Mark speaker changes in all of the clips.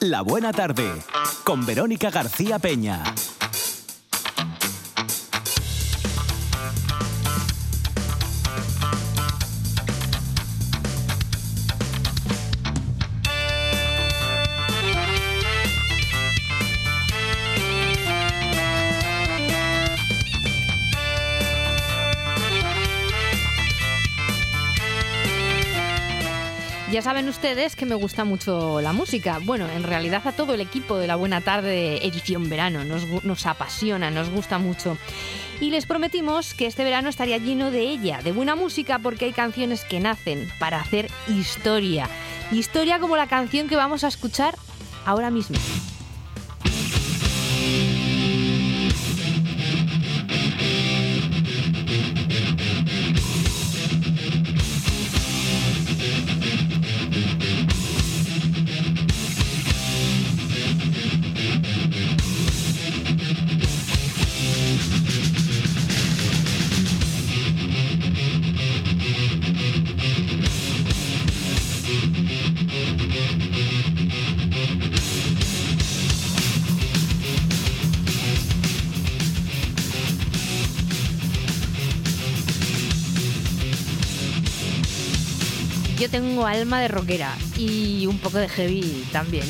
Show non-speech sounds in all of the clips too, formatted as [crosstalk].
Speaker 1: La Buena Tarde con Verónica García Peña.
Speaker 2: Ya saben ustedes que me gusta mucho la música. Bueno, en realidad a todo el equipo de la Buena Tarde edición verano nos, nos apasiona, nos gusta mucho. Y les prometimos que este verano estaría lleno de ella, de buena música, porque hay canciones que nacen para hacer historia. Historia como la canción que vamos a escuchar ahora mismo. Tengo alma de rockera y un poco de heavy también.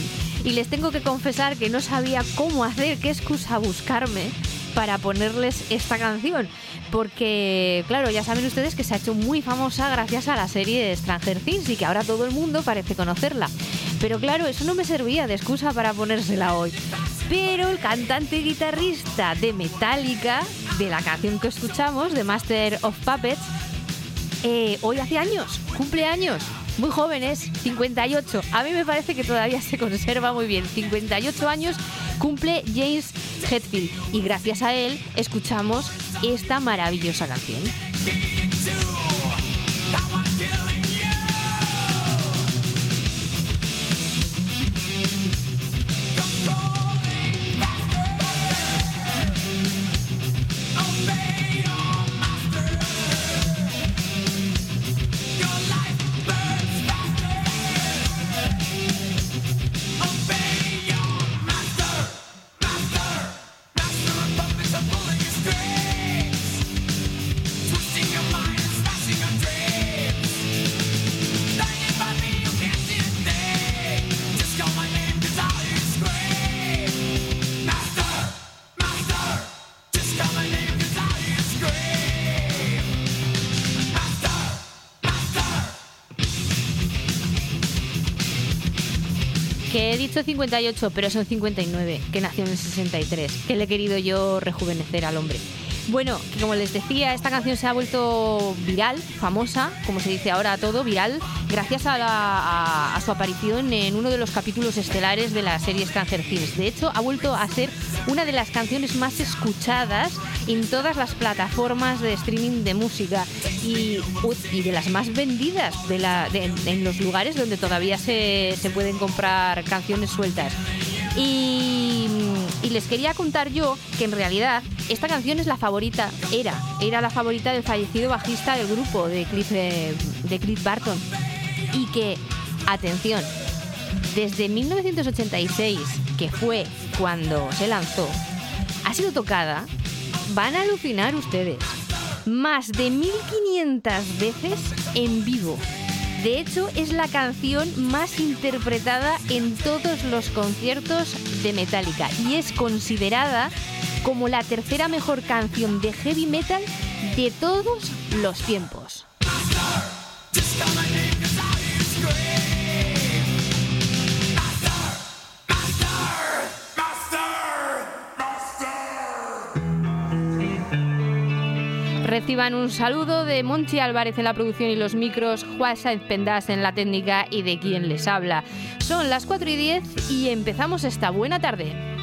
Speaker 2: Y les tengo que confesar que no sabía cómo hacer, qué excusa buscarme para ponerles esta canción. Porque, claro, ya saben ustedes que se ha hecho muy famosa gracias a la serie de Stranger Things y que ahora todo el mundo parece conocerla. Pero claro, eso no me servía de excusa para ponérsela hoy. Pero el cantante y guitarrista de Metallica, de la canción que escuchamos, de Master of Puppets, eh, hoy hace años, cumpleaños, muy jóvenes, 58. A mí me parece que todavía se conserva muy bien. 58 años cumple James Hetfield y gracias a él escuchamos esta maravillosa canción. Dicho 58, pero son 59, que nació en el 63, que le he querido yo rejuvenecer al hombre. Bueno, como les decía, esta canción se ha vuelto viral, famosa, como se dice ahora todo, viral, gracias a, la- a- su aparición en uno de los capítulos estelares de la serie Stranger Things. De hecho, ha vuelto a ser una de las canciones más escuchadas en todas las plataformas de streaming de música y, de las más vendidas en los lugares donde todavía se, pueden comprar canciones sueltas. Y les quería contar yo que en realidad esta canción es la favorita, era, era la favorita del fallecido bajista del grupo de Cliff, eh, Cliff Barton. Y que, atención, desde 1986, que fue cuando se lanzó, ha sido tocada, van a alucinar ustedes, más de 1500 veces en vivo. De hecho, es la canción más interpretada en todos los conciertos de Metallica y es considerada como la tercera mejor canción de heavy metal de todos los tiempos. Reciban un saludo de Monchi Álvarez en la producción y los micros, Juan Saez Pendas en la técnica y de quien les habla. Son las 4 y 10 y empezamos esta buena tarde.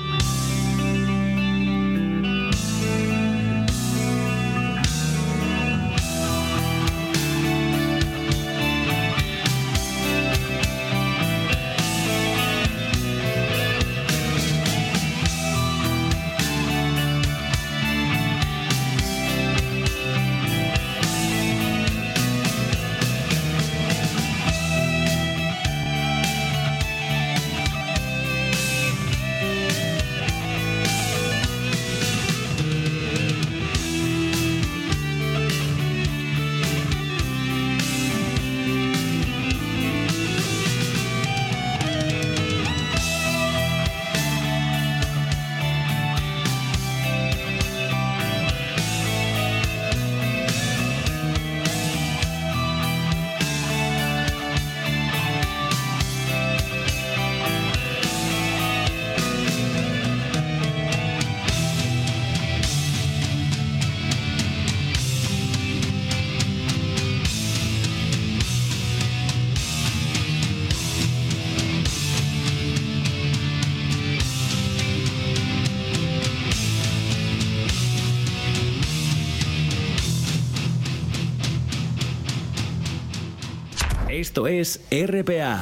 Speaker 1: Esto es RPA,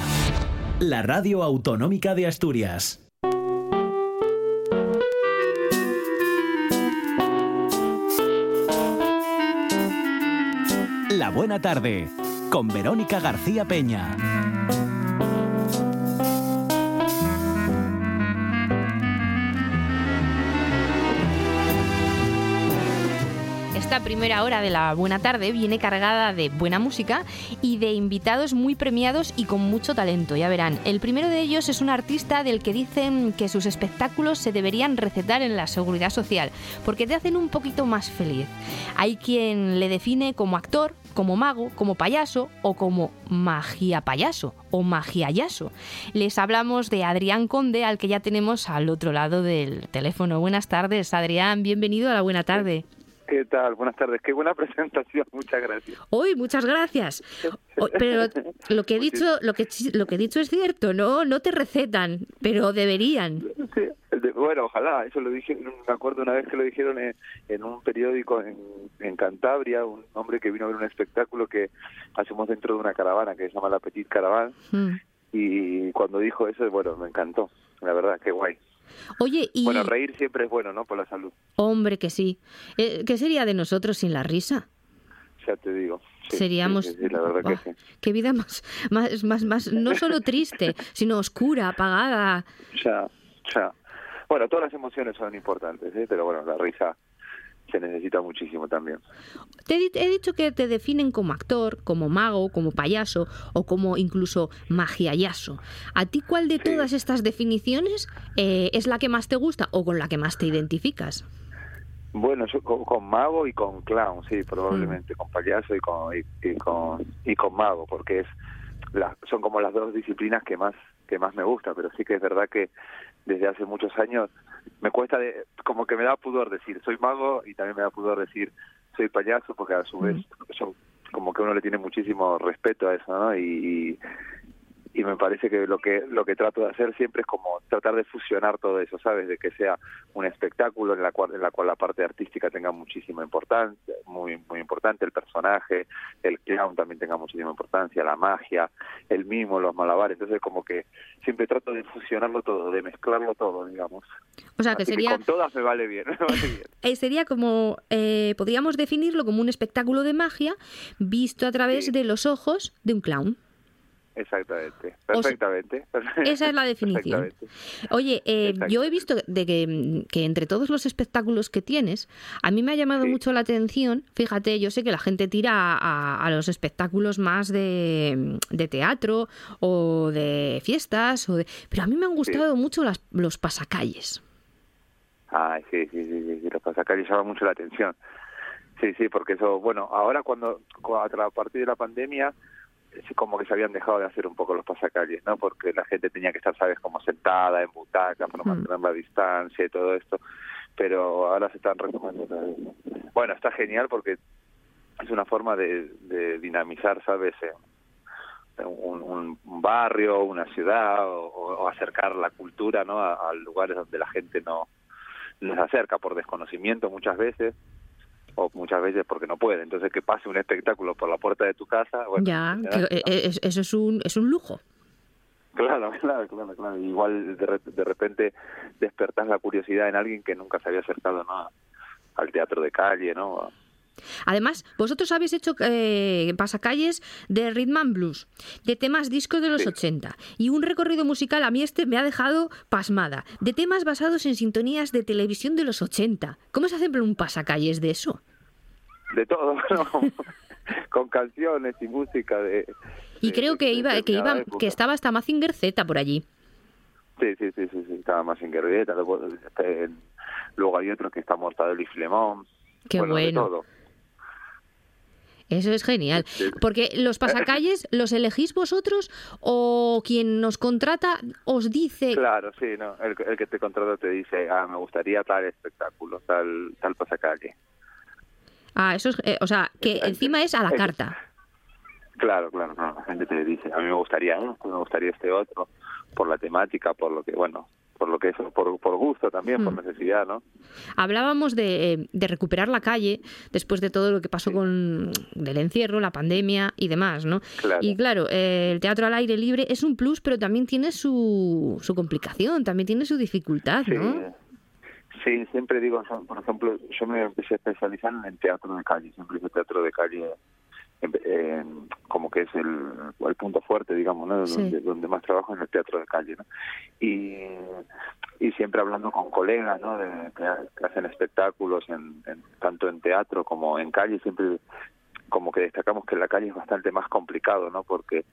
Speaker 1: la radio autonómica de Asturias. La buena tarde con Verónica García Peña.
Speaker 2: Primera hora de la buena tarde viene cargada de buena música y de invitados muy premiados y con mucho talento, ya verán. El primero de ellos es un artista del que dicen que sus espectáculos se deberían recetar en la seguridad social, porque te hacen un poquito más feliz. Hay quien le define como actor, como mago, como payaso o como magia payaso o magiayaso. Les hablamos de Adrián Conde, al que ya tenemos al otro lado del teléfono. Buenas tardes, Adrián, bienvenido a la buena tarde.
Speaker 3: ¿Qué tal? Buenas tardes. Qué buena [laughs] presentación. Muchas gracias.
Speaker 2: Hoy, muchas gracias. O- pero lo que he dicho, lo que lo que he dicho es cierto, no, no te recetan, pero deberían.
Speaker 3: Sí, bueno, ojalá. Eso lo dije, me acuerdo una vez que lo dijeron en, en un periódico en, en Cantabria, un hombre que vino a ver un espectáculo que hacemos dentro de una caravana que se llama La Petite Caravana.
Speaker 2: Mm.
Speaker 3: Y cuando dijo eso, bueno, me encantó. La verdad, qué guay.
Speaker 2: Oye, y
Speaker 3: Bueno, reír siempre es bueno, ¿no? Por la salud.
Speaker 2: hombre que sí. Eh, ¿Qué sería de nosotros sin la risa?
Speaker 3: Ya te digo. Sí,
Speaker 2: Seríamos
Speaker 3: sí, sí, la verdad
Speaker 2: Ah,
Speaker 3: que sí.
Speaker 2: qué vida más más más más no solo triste, [laughs] sino oscura, apagada.
Speaker 3: Ya, ya. Bueno, todas las emociones son importantes, ¿eh? Pero bueno, la risa se necesita muchísimo también.
Speaker 2: Te he di- he dicho que te definen como actor, como mago, como payaso o como incluso magiayaso. ¿A ti cuál de
Speaker 3: Sí.
Speaker 2: todas estas definiciones eh, es la que más te gusta o con la que más te identificas?
Speaker 3: Bueno, yo con, con mago y con clown, sí, probablemente,
Speaker 2: Mm.
Speaker 3: con payaso y con, y, y con y con mago, porque es las son como las dos disciplinas que más que más me gusta, pero sí que es verdad que desde hace muchos años me cuesta de, como que me da pudor decir soy mago y también me da pudor decir soy payaso, porque a su vez son como que uno le tiene muchísimo respeto a eso, ¿no? Y, y me parece que lo que lo que trato de hacer siempre es como tratar de fusionar todo eso sabes de que sea un espectáculo en la cual en la cual la parte artística tenga muchísima importancia muy muy importante el personaje el clown también tenga muchísima importancia la magia el mimo los malabares entonces como que siempre trato de fusionarlo todo de mezclarlo todo digamos
Speaker 2: O sea, que
Speaker 3: Así
Speaker 2: sería
Speaker 3: con todas me vale bien [laughs] me vale bien [laughs]
Speaker 2: eh, sería como eh, podríamos definirlo como un espectáculo de magia visto a través
Speaker 3: Sí.
Speaker 2: de los ojos de un clown.
Speaker 3: Exactamente
Speaker 2: O sea,
Speaker 3: perfectamente [laughs]
Speaker 2: Esa es la definición. Oye, eh, yo he visto de que, que entre todos los espectáculos que tienes, a mí me ha llamado
Speaker 3: Sí.
Speaker 2: mucho la atención, fíjate, yo sé que la gente tira a, a los espectáculos más de, de teatro o de fiestas, o de, pero a mí me han gustado mucho las, los pasacalles.
Speaker 3: Ay, sí, sí, sí, sí, los pasacalles llaman mucho la atención. Sí, sí, porque eso, bueno, ahora cuando, cu- a partir de la pandemia, como que se habían dejado de hacer un poco los pasacalles, ¿no? Porque la gente tenía que estar, ¿sabes?, como sentada en butacas para
Speaker 2: Mm.
Speaker 3: mantener la distancia y todo esto, pero ahora se están retomando. Bueno, está genial porque es una forma de, de dinamizar, ¿sabes?, un, un- barrio, una ciudad, o, o acercar la cultura, ¿no?, a, a lugares donde la gente no les acerca por desconocimiento muchas veces o muchas veces porque no puede. Entonces, que pase un espectáculo por la puerta de tu casa, bueno,
Speaker 2: ya, eh, es- eso es un, es un lujo.
Speaker 3: Claro, [laughs] claro, claro, claro. Igual de, de repente despertas la curiosidad en alguien que nunca se había acercado ¿no? al teatro de calle, ¿no?
Speaker 2: Además, vosotros habéis hecho eh, pasacalles de rhythm and blues, de temas discos de los
Speaker 3: Sí.
Speaker 2: 80 y un recorrido musical a mí este me ha dejado pasmada, de temas basados en sintonías de televisión de los 80. ¿Cómo se hace un pasacalles de eso?
Speaker 3: De todo, [laughs] ¿no? Con canciones y música de...
Speaker 2: Y
Speaker 3: de-
Speaker 2: creo que iba que iba
Speaker 3: época.
Speaker 2: que estaba hasta Mazinger Z por allí.
Speaker 3: Sí, sí, sí, sí, sí, estaba en Guerrilleta, luego, este, luego hay otro que está Mortadelo y Filemón.
Speaker 2: Qué
Speaker 3: bueno. de
Speaker 2: bueno.
Speaker 3: todo.
Speaker 2: Eso es genial. Porque los pasacalles [laughs] los elegís vosotros o quien nos contrata os dice
Speaker 3: Claro, sí, no. El, el que te contrata te dice, ah, me gustaría tal espectáculo, tal, tal pasacalle.
Speaker 2: Ah, eso es, eh, o sea, que encima es a la
Speaker 3: Eso.
Speaker 2: carta.
Speaker 3: Claro, claro, no, la gente te dice, a mí me gustaría esto, me gustaría este otro, por la temática, por lo que, bueno, por lo que es por, por gusto también, por
Speaker 2: Mm.
Speaker 3: necesidad, ¿no?
Speaker 2: Hablábamos de, eh, de recuperar la calle después de todo lo que pasó
Speaker 3: Sí.
Speaker 2: con el encierro, la pandemia y demás, ¿no?
Speaker 3: Claro.
Speaker 2: Y claro, eh, el teatro al aire libre es un plus, pero también tiene su, su complicación, también tiene su dificultad,
Speaker 3: Sí,
Speaker 2: ¿no?
Speaker 3: Sí, siempre digo, por ejemplo, yo me empecé a especializar en el teatro de calle, siempre hice teatro de calle como que es el, el punto fuerte, digamos, ¿no?
Speaker 2: Sí.
Speaker 3: Donde, donde más trabajo en el teatro de calle, ¿no? Y, y siempre hablando con colegas, ¿no? De, que hacen espectáculos en, en- tanto en teatro como en calle, siempre como que destacamos que en la calle es bastante más complicado, ¿no? Porque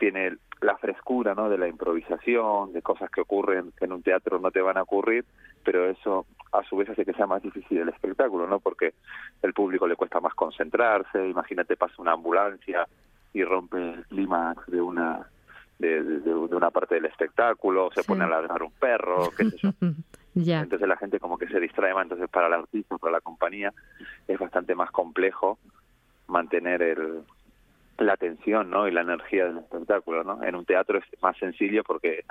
Speaker 3: tiene la frescura, ¿no? De la improvisación, de cosas que ocurren que en un teatro no te van a ocurrir, pero eso a su vez hace que sea más difícil el espectáculo, ¿no? Porque el público le cuesta más concentrarse, imagínate pasa una ambulancia y rompe el clímax de una de, de- de una parte del espectáculo, se
Speaker 2: Sí.
Speaker 3: pone a ladrar un perro, qué sé yo. [laughs] Entonces la gente como que se distrae más, entonces para el artista, para la compañía, es bastante más complejo mantener el, la atención ¿no? y la energía del espectáculo. ¿no? En un teatro es más sencillo porque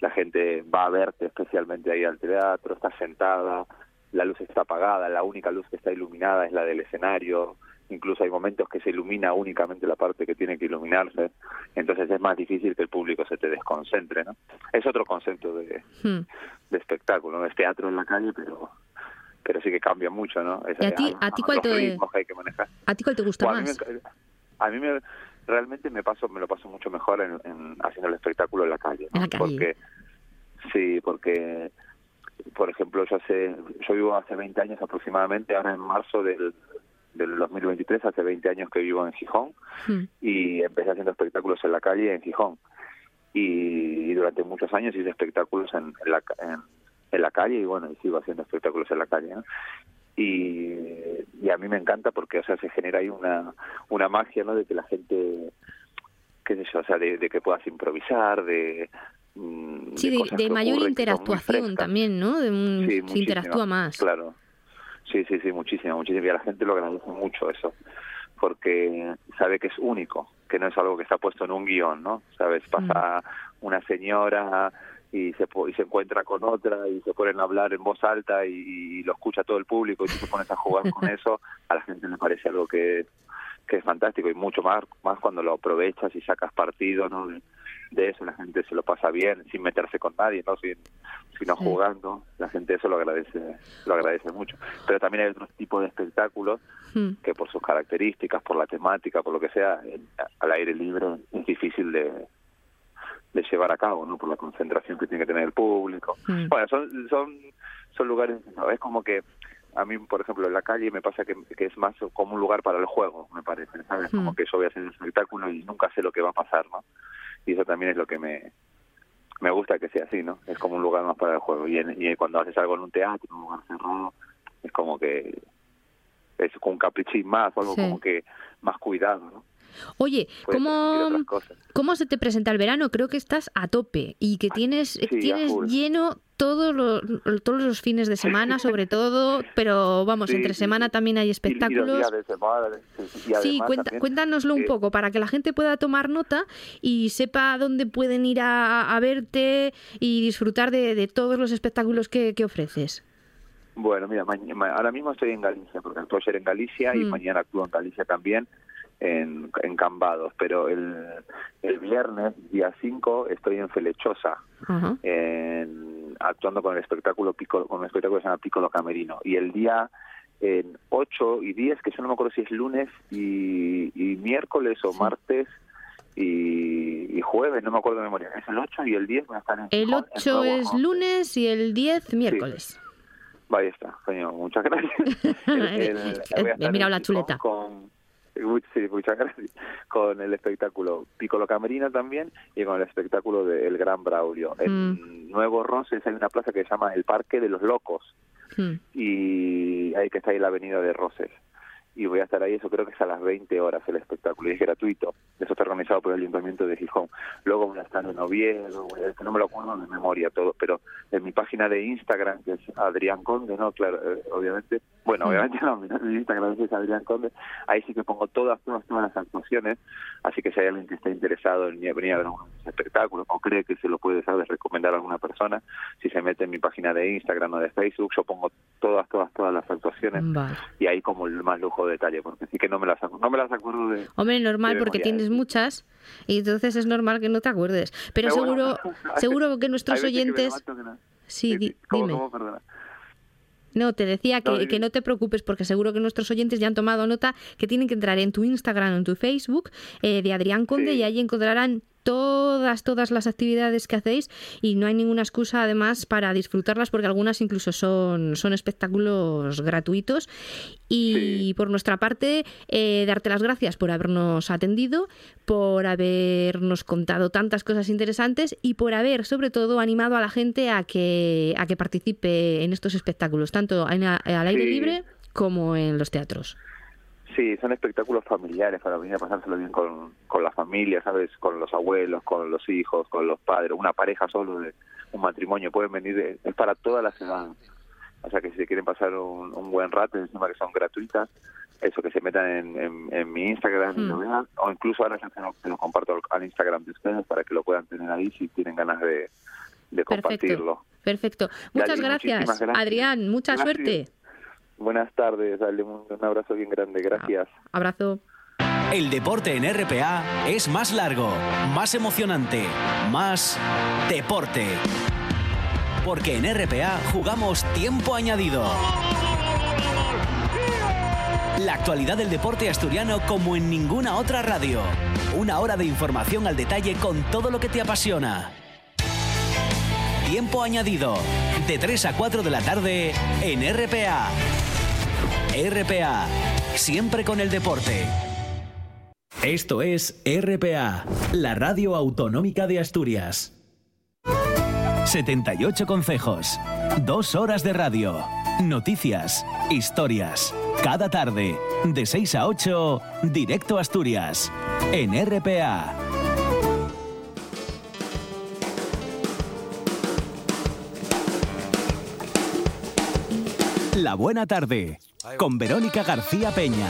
Speaker 3: la gente va a verte especialmente ahí al teatro, está sentada, la luz está apagada, la única luz que está iluminada es la del escenario, incluso hay momentos que se ilumina únicamente la parte que tiene que iluminarse, entonces es más difícil que el público se te desconcentre. ¿no? Es otro concepto de,
Speaker 2: Hmm.
Speaker 3: de espectáculo, ¿no? es teatro en la calle, pero pero sí que cambia mucho, ¿no? Es-
Speaker 2: ¿Y a ti- a ti cuál te-
Speaker 3: que hay que manejar.
Speaker 2: ¿A ti cuál te gusta más?
Speaker 3: A mí me- realmente me paso me lo paso mucho mejor en, en haciendo el espectáculo en la calle, ¿no?
Speaker 2: En la calle.
Speaker 3: porque sí, porque por ejemplo yo hace yo vivo hace 20 años aproximadamente, ahora en marzo del del 2023, hace 20 años que vivo en Gijón
Speaker 2: Hmm.
Speaker 3: y empecé haciendo espectáculos en la calle en Gijón y, durante muchos años hice espectáculos en, en la en, en la calle y bueno y sigo haciendo espectáculos en la calle ¿no? Y, y a mí me encanta porque o sea se genera ahí una una magia no de que la gente qué sé yo o sea de, de que puedas improvisar de mm,
Speaker 2: Sí, de, mayor
Speaker 3: ocurren
Speaker 2: interactuación también, ¿no? De un-
Speaker 3: Sí,
Speaker 2: se interactúa más.
Speaker 3: Claro. Sí, sí, sí, muchísimo, muchísimo. Y a la gente lo agradece mucho eso, porque sabe que es único, que no es algo que está puesto en un guion, ¿no? ¿Sabes? Pasa una señora y se, y se encuentra con otra y se ponen a hablar en voz alta y, y lo escucha todo el público y tú te pones a jugar con [laughs] eso, a la gente le parece algo que, que es fantástico y mucho más, más cuando lo aprovechas y sacas partido, ¿no? De, eso la gente se lo pasa bien sin meterse con nadie, ¿no? Sin, sino
Speaker 2: Sí.
Speaker 3: jugando, la gente eso lo agradece, lo agradece mucho. Pero también hay otros tipos de espectáculos
Speaker 2: Hmm.
Speaker 3: que por sus características, por la temática, por lo que sea, al aire libre es difícil de, de llevar a cabo, ¿no? Por la concentración que tiene que tener el público.
Speaker 2: Mm.
Speaker 3: Bueno, son, son, son lugares, ¿no? es como que a mí, por ejemplo, en la calle me pasa que, que es más como un lugar para el juego, me parece, ¿sabes? Como
Speaker 2: Mm.
Speaker 3: que yo voy a hacer un espectáculo y nunca sé lo que va a pasar, ¿no? Y eso también es lo que me, me gusta que sea así, ¿no? Es como un lugar más para el juego. Y, en- y cuando haces algo en un teatro, en un lugar cerrado, es como que es con un caprichín más, o algo
Speaker 2: Sí.
Speaker 3: como que más cuidado, ¿no?
Speaker 2: Oye,
Speaker 3: Puedes
Speaker 2: ¿cómo. ¿cómo se te presenta el verano? Creo que estás a tope y que tienes,
Speaker 3: sí,
Speaker 2: tienes lleno todos los, todos los fines de semana, [laughs] sobre todo, pero vamos,
Speaker 3: Sí,
Speaker 2: entre semana también hay
Speaker 3: Y- y los
Speaker 2: espectáculos.
Speaker 3: días de semana, sí, sí. Y
Speaker 2: Sí,
Speaker 3: además
Speaker 2: cuenta-
Speaker 3: también,
Speaker 2: cuéntanoslo un
Speaker 3: eh,
Speaker 2: poco para que la gente pueda tomar nota y sepa dónde pueden ir a, a verte y disfrutar de, de todos los espectáculos que, que ofreces.
Speaker 3: Bueno, mira, ma- ma- ahora mismo estoy en Galicia, porque actúo ayer en Galicia y
Speaker 2: Mm.
Speaker 3: mañana actúo en Galicia también, en, en Cambados, pero el, el viernes, día 5, estoy en Felechosa, en- actuando con el espectáculo Piccolo- con un espectáculo que se llama Piccolo Camerino. Y el día en 8 y 10, que yo no me acuerdo si es lunes y, y miércoles o
Speaker 2: Sí.
Speaker 3: martes y, y jueves, no me acuerdo de memoria. Es el 8 y el 10 voy a estar en
Speaker 2: El
Speaker 3: Gijón, en
Speaker 2: 8
Speaker 3: Nuevo
Speaker 2: es lunes y el 10 miércoles.
Speaker 3: Ahí está, coño, muchas gracias. [laughs] El- el-
Speaker 2: He
Speaker 3: estar
Speaker 2: mirado la chuleta.
Speaker 3: Con, sí, muchas [laughs] gracias. Con el espectáculo Piccolo Camerino también y con el espectáculo de El Gran Braulio. En
Speaker 2: Mm.
Speaker 3: Nuevo Roses hay una plaza que se llama el Parque de los Locos
Speaker 2: Hmm.
Speaker 3: y ahí que está ahí la avenida de Roses. Y voy a estar ahí, eso creo que es a las 20 horas el espectáculo, y es gratuito. Eso está organizado por el Ayuntamiento de Gijón. Luego voy a estar en Oviedo, no me lo acuerdo de memoria todo, pero en mi página de Instagram, que es Adrián Conde, ¿no? Claro, eh, obviamente, Bueno,
Speaker 2: Mm.
Speaker 3: obviamente [laughs] no, mi, mi Instagram es Adrián Conde. Ahí sí que pongo todas, todas, todas las actuaciones. Así que si hay alguien que esté interesado en venir a ver un espectáculo o cree que se lo puede, ¿sabes?, recomendar a alguna persona, si se mete en mi página de Instagram o de Facebook, yo pongo todas, todas, todas las actuaciones.
Speaker 2: Vale.
Speaker 3: Y ahí como el más lujo de detalle, porque sí que no me las, no me las acuerdo de...
Speaker 2: Hombre, normal,
Speaker 3: de
Speaker 2: porque tienes muchas y entonces es normal que no te acuerdes. Pero
Speaker 3: Pero bueno,
Speaker 2: seguro, [laughs]
Speaker 3: hay-
Speaker 2: seguro que nuestros oyentes...
Speaker 3: que no-
Speaker 2: Sí, di-
Speaker 3: ¿Cómo,
Speaker 2: dime.
Speaker 3: cómo?
Speaker 2: No, te decía que,
Speaker 3: No,
Speaker 2: que no te preocupes porque seguro que nuestros oyentes ya han tomado nota que tienen que entrar en tu Instagram o en tu Facebook eh, de Adrián Conde
Speaker 3: Sí.
Speaker 2: y ahí encontrarán todas, todas las actividades que hacéis y no hay ninguna excusa además para disfrutarlas porque algunas incluso son, son espectáculos gratuitos y
Speaker 3: Sí.
Speaker 2: por nuestra parte eh, darte las gracias por habernos atendido, por habernos contado tantas cosas interesantes y por haber sobre todo animado a la gente a que, a que participe en estos espectáculos, tanto en a- al aire
Speaker 3: Sí.
Speaker 2: libre como en los teatros.
Speaker 3: Sí, son espectáculos familiares para venir a pasárselo bien con, con la familia, ¿sabes? Con los abuelos, con los hijos, con los padres, una pareja solo de un matrimonio, pueden venir, de- es para toda la semana. O sea que si se quieren pasar un, un buen rato, encima que son gratuitas, eso que se metan en, en, en mi Instagram y lo
Speaker 2: Mm.
Speaker 3: vean, o incluso ahora ya se lo, se lo comparto al, Instagram de ustedes para que lo puedan tener ahí si tienen ganas de, de compartirlo.
Speaker 2: Perfecto. Muchas
Speaker 3: Dale,
Speaker 2: gracias. Adrián. Mucha
Speaker 3: Gracias.
Speaker 2: suerte.
Speaker 3: Buenas tardes, dale un, un abrazo bien grande, gracias.
Speaker 2: Abrazo.
Speaker 1: El deporte en RPA es más largo, más emocionante, más deporte. Porque en RPA jugamos tiempo añadido. La actualidad del deporte asturiano como en ninguna otra radio. Una hora de información al detalle con todo lo que te apasiona. Tiempo añadido. De 3 a 4 de la tarde en RPA. RPA. Siempre con el deporte. Esto es RPA, la radio autonómica de Asturias. 78 consejos, dos horas de radio, noticias, historias. Cada tarde, de 6 a 8, directo a Asturias, en RPA. La buena tarde, con Verónica García Peña.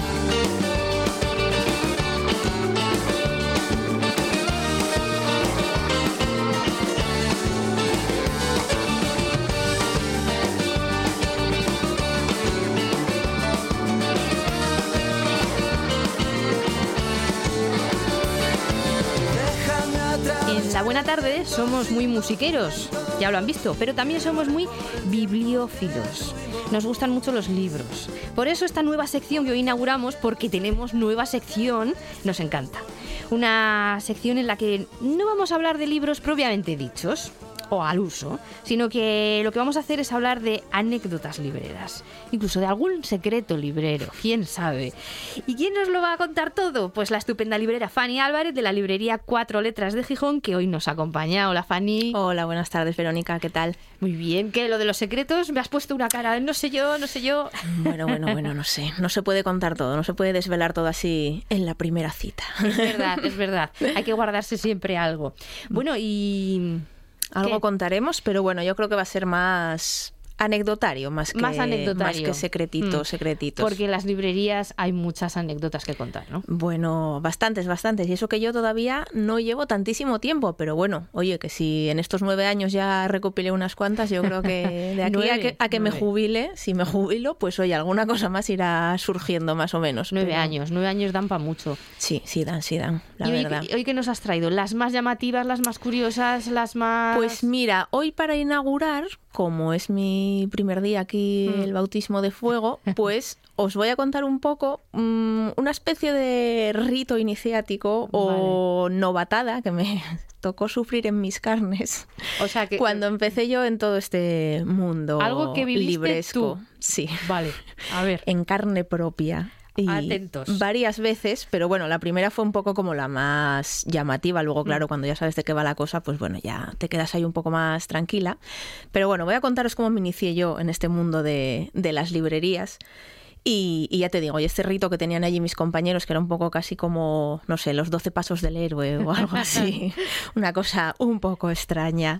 Speaker 2: En la buena tarde somos muy musiqueros, ya lo han visto, pero también somos muy bibliófilos. Nos gustan mucho los libros. Por eso esta nueva sección que hoy inauguramos, porque tenemos nueva sección, nos encanta. Una sección en la que no vamos a hablar de libros propiamente dichos o al uso, sino que lo que vamos a hacer es hablar de anécdotas libreras, incluso de algún secreto librero, quién sabe. ¿Y quién nos lo va a contar todo? Pues la estupenda librera Fanny Álvarez de la librería Cuatro Letras de Gijón, que hoy nos acompaña. Hola Fanny.
Speaker 4: Hola, buenas tardes, Verónica, ¿qué tal?
Speaker 2: Muy bien, que lo de los secretos me has puesto una cara, no sé yo, no sé yo.
Speaker 4: Bueno, bueno, bueno, no sé. No se puede contar todo, no se puede desvelar todo así en la primera cita.
Speaker 2: Es verdad, es verdad. Hay que guardarse siempre algo. Bueno, y
Speaker 4: Algo
Speaker 2: ¿Qué?
Speaker 4: contaremos, pero bueno, yo creo que va a ser más anecdotario, más que,
Speaker 2: Más anecdotario.
Speaker 4: más que secretitos,
Speaker 2: Mm.
Speaker 4: secretitos.
Speaker 2: porque en las librerías hay muchas anécdotas que contar, ¿no?
Speaker 4: Bueno, bastantes, bastantes. Y eso que yo todavía no llevo tantísimo tiempo, pero bueno, oye, que si en estos nueve años ya recopilé unas cuantas, yo creo que [laughs] de aquí a que, a que me jubile, si me jubilo, pues oye, alguna cosa más irá surgiendo más o menos.
Speaker 2: Nueve
Speaker 4: pero-
Speaker 2: años, nueve años dan para mucho.
Speaker 4: Sí, sí dan, sí dan, la
Speaker 2: ¿Y hoy,
Speaker 4: verdad.
Speaker 2: hoy qué nos has traído? ¿Las más llamativas, las más curiosas, las más...?
Speaker 4: Pues mira, hoy para inaugurar, como es mi primer día aquí,
Speaker 2: Mm.
Speaker 4: el bautismo de fuego, [laughs] pues os voy a contar un poco mm, una especie de rito iniciático o novatada que me [laughs] tocó sufrir en mis carnes
Speaker 2: o sea que...
Speaker 4: cuando empecé yo en todo este mundo
Speaker 2: Algo que viviste
Speaker 4: libresco.
Speaker 2: tú.
Speaker 4: Sí,
Speaker 2: Vale, a ver.
Speaker 4: en carne propia. Y
Speaker 2: Atentos.
Speaker 4: Varias veces, pero bueno, la primera fue un poco como la más llamativa. Luego,
Speaker 2: Mm.
Speaker 4: claro, cuando ya sabes de qué va la cosa, pues bueno, ya te quedas ahí un poco más tranquila. Pero bueno, voy a contaros cómo me inicié yo en este mundo de, de las librerías. Y, y ya te digo, y este rito que tenían allí mis compañeros, que era un poco casi como, no sé, los 12 pasos del héroe o algo así, [laughs] una cosa un poco extraña.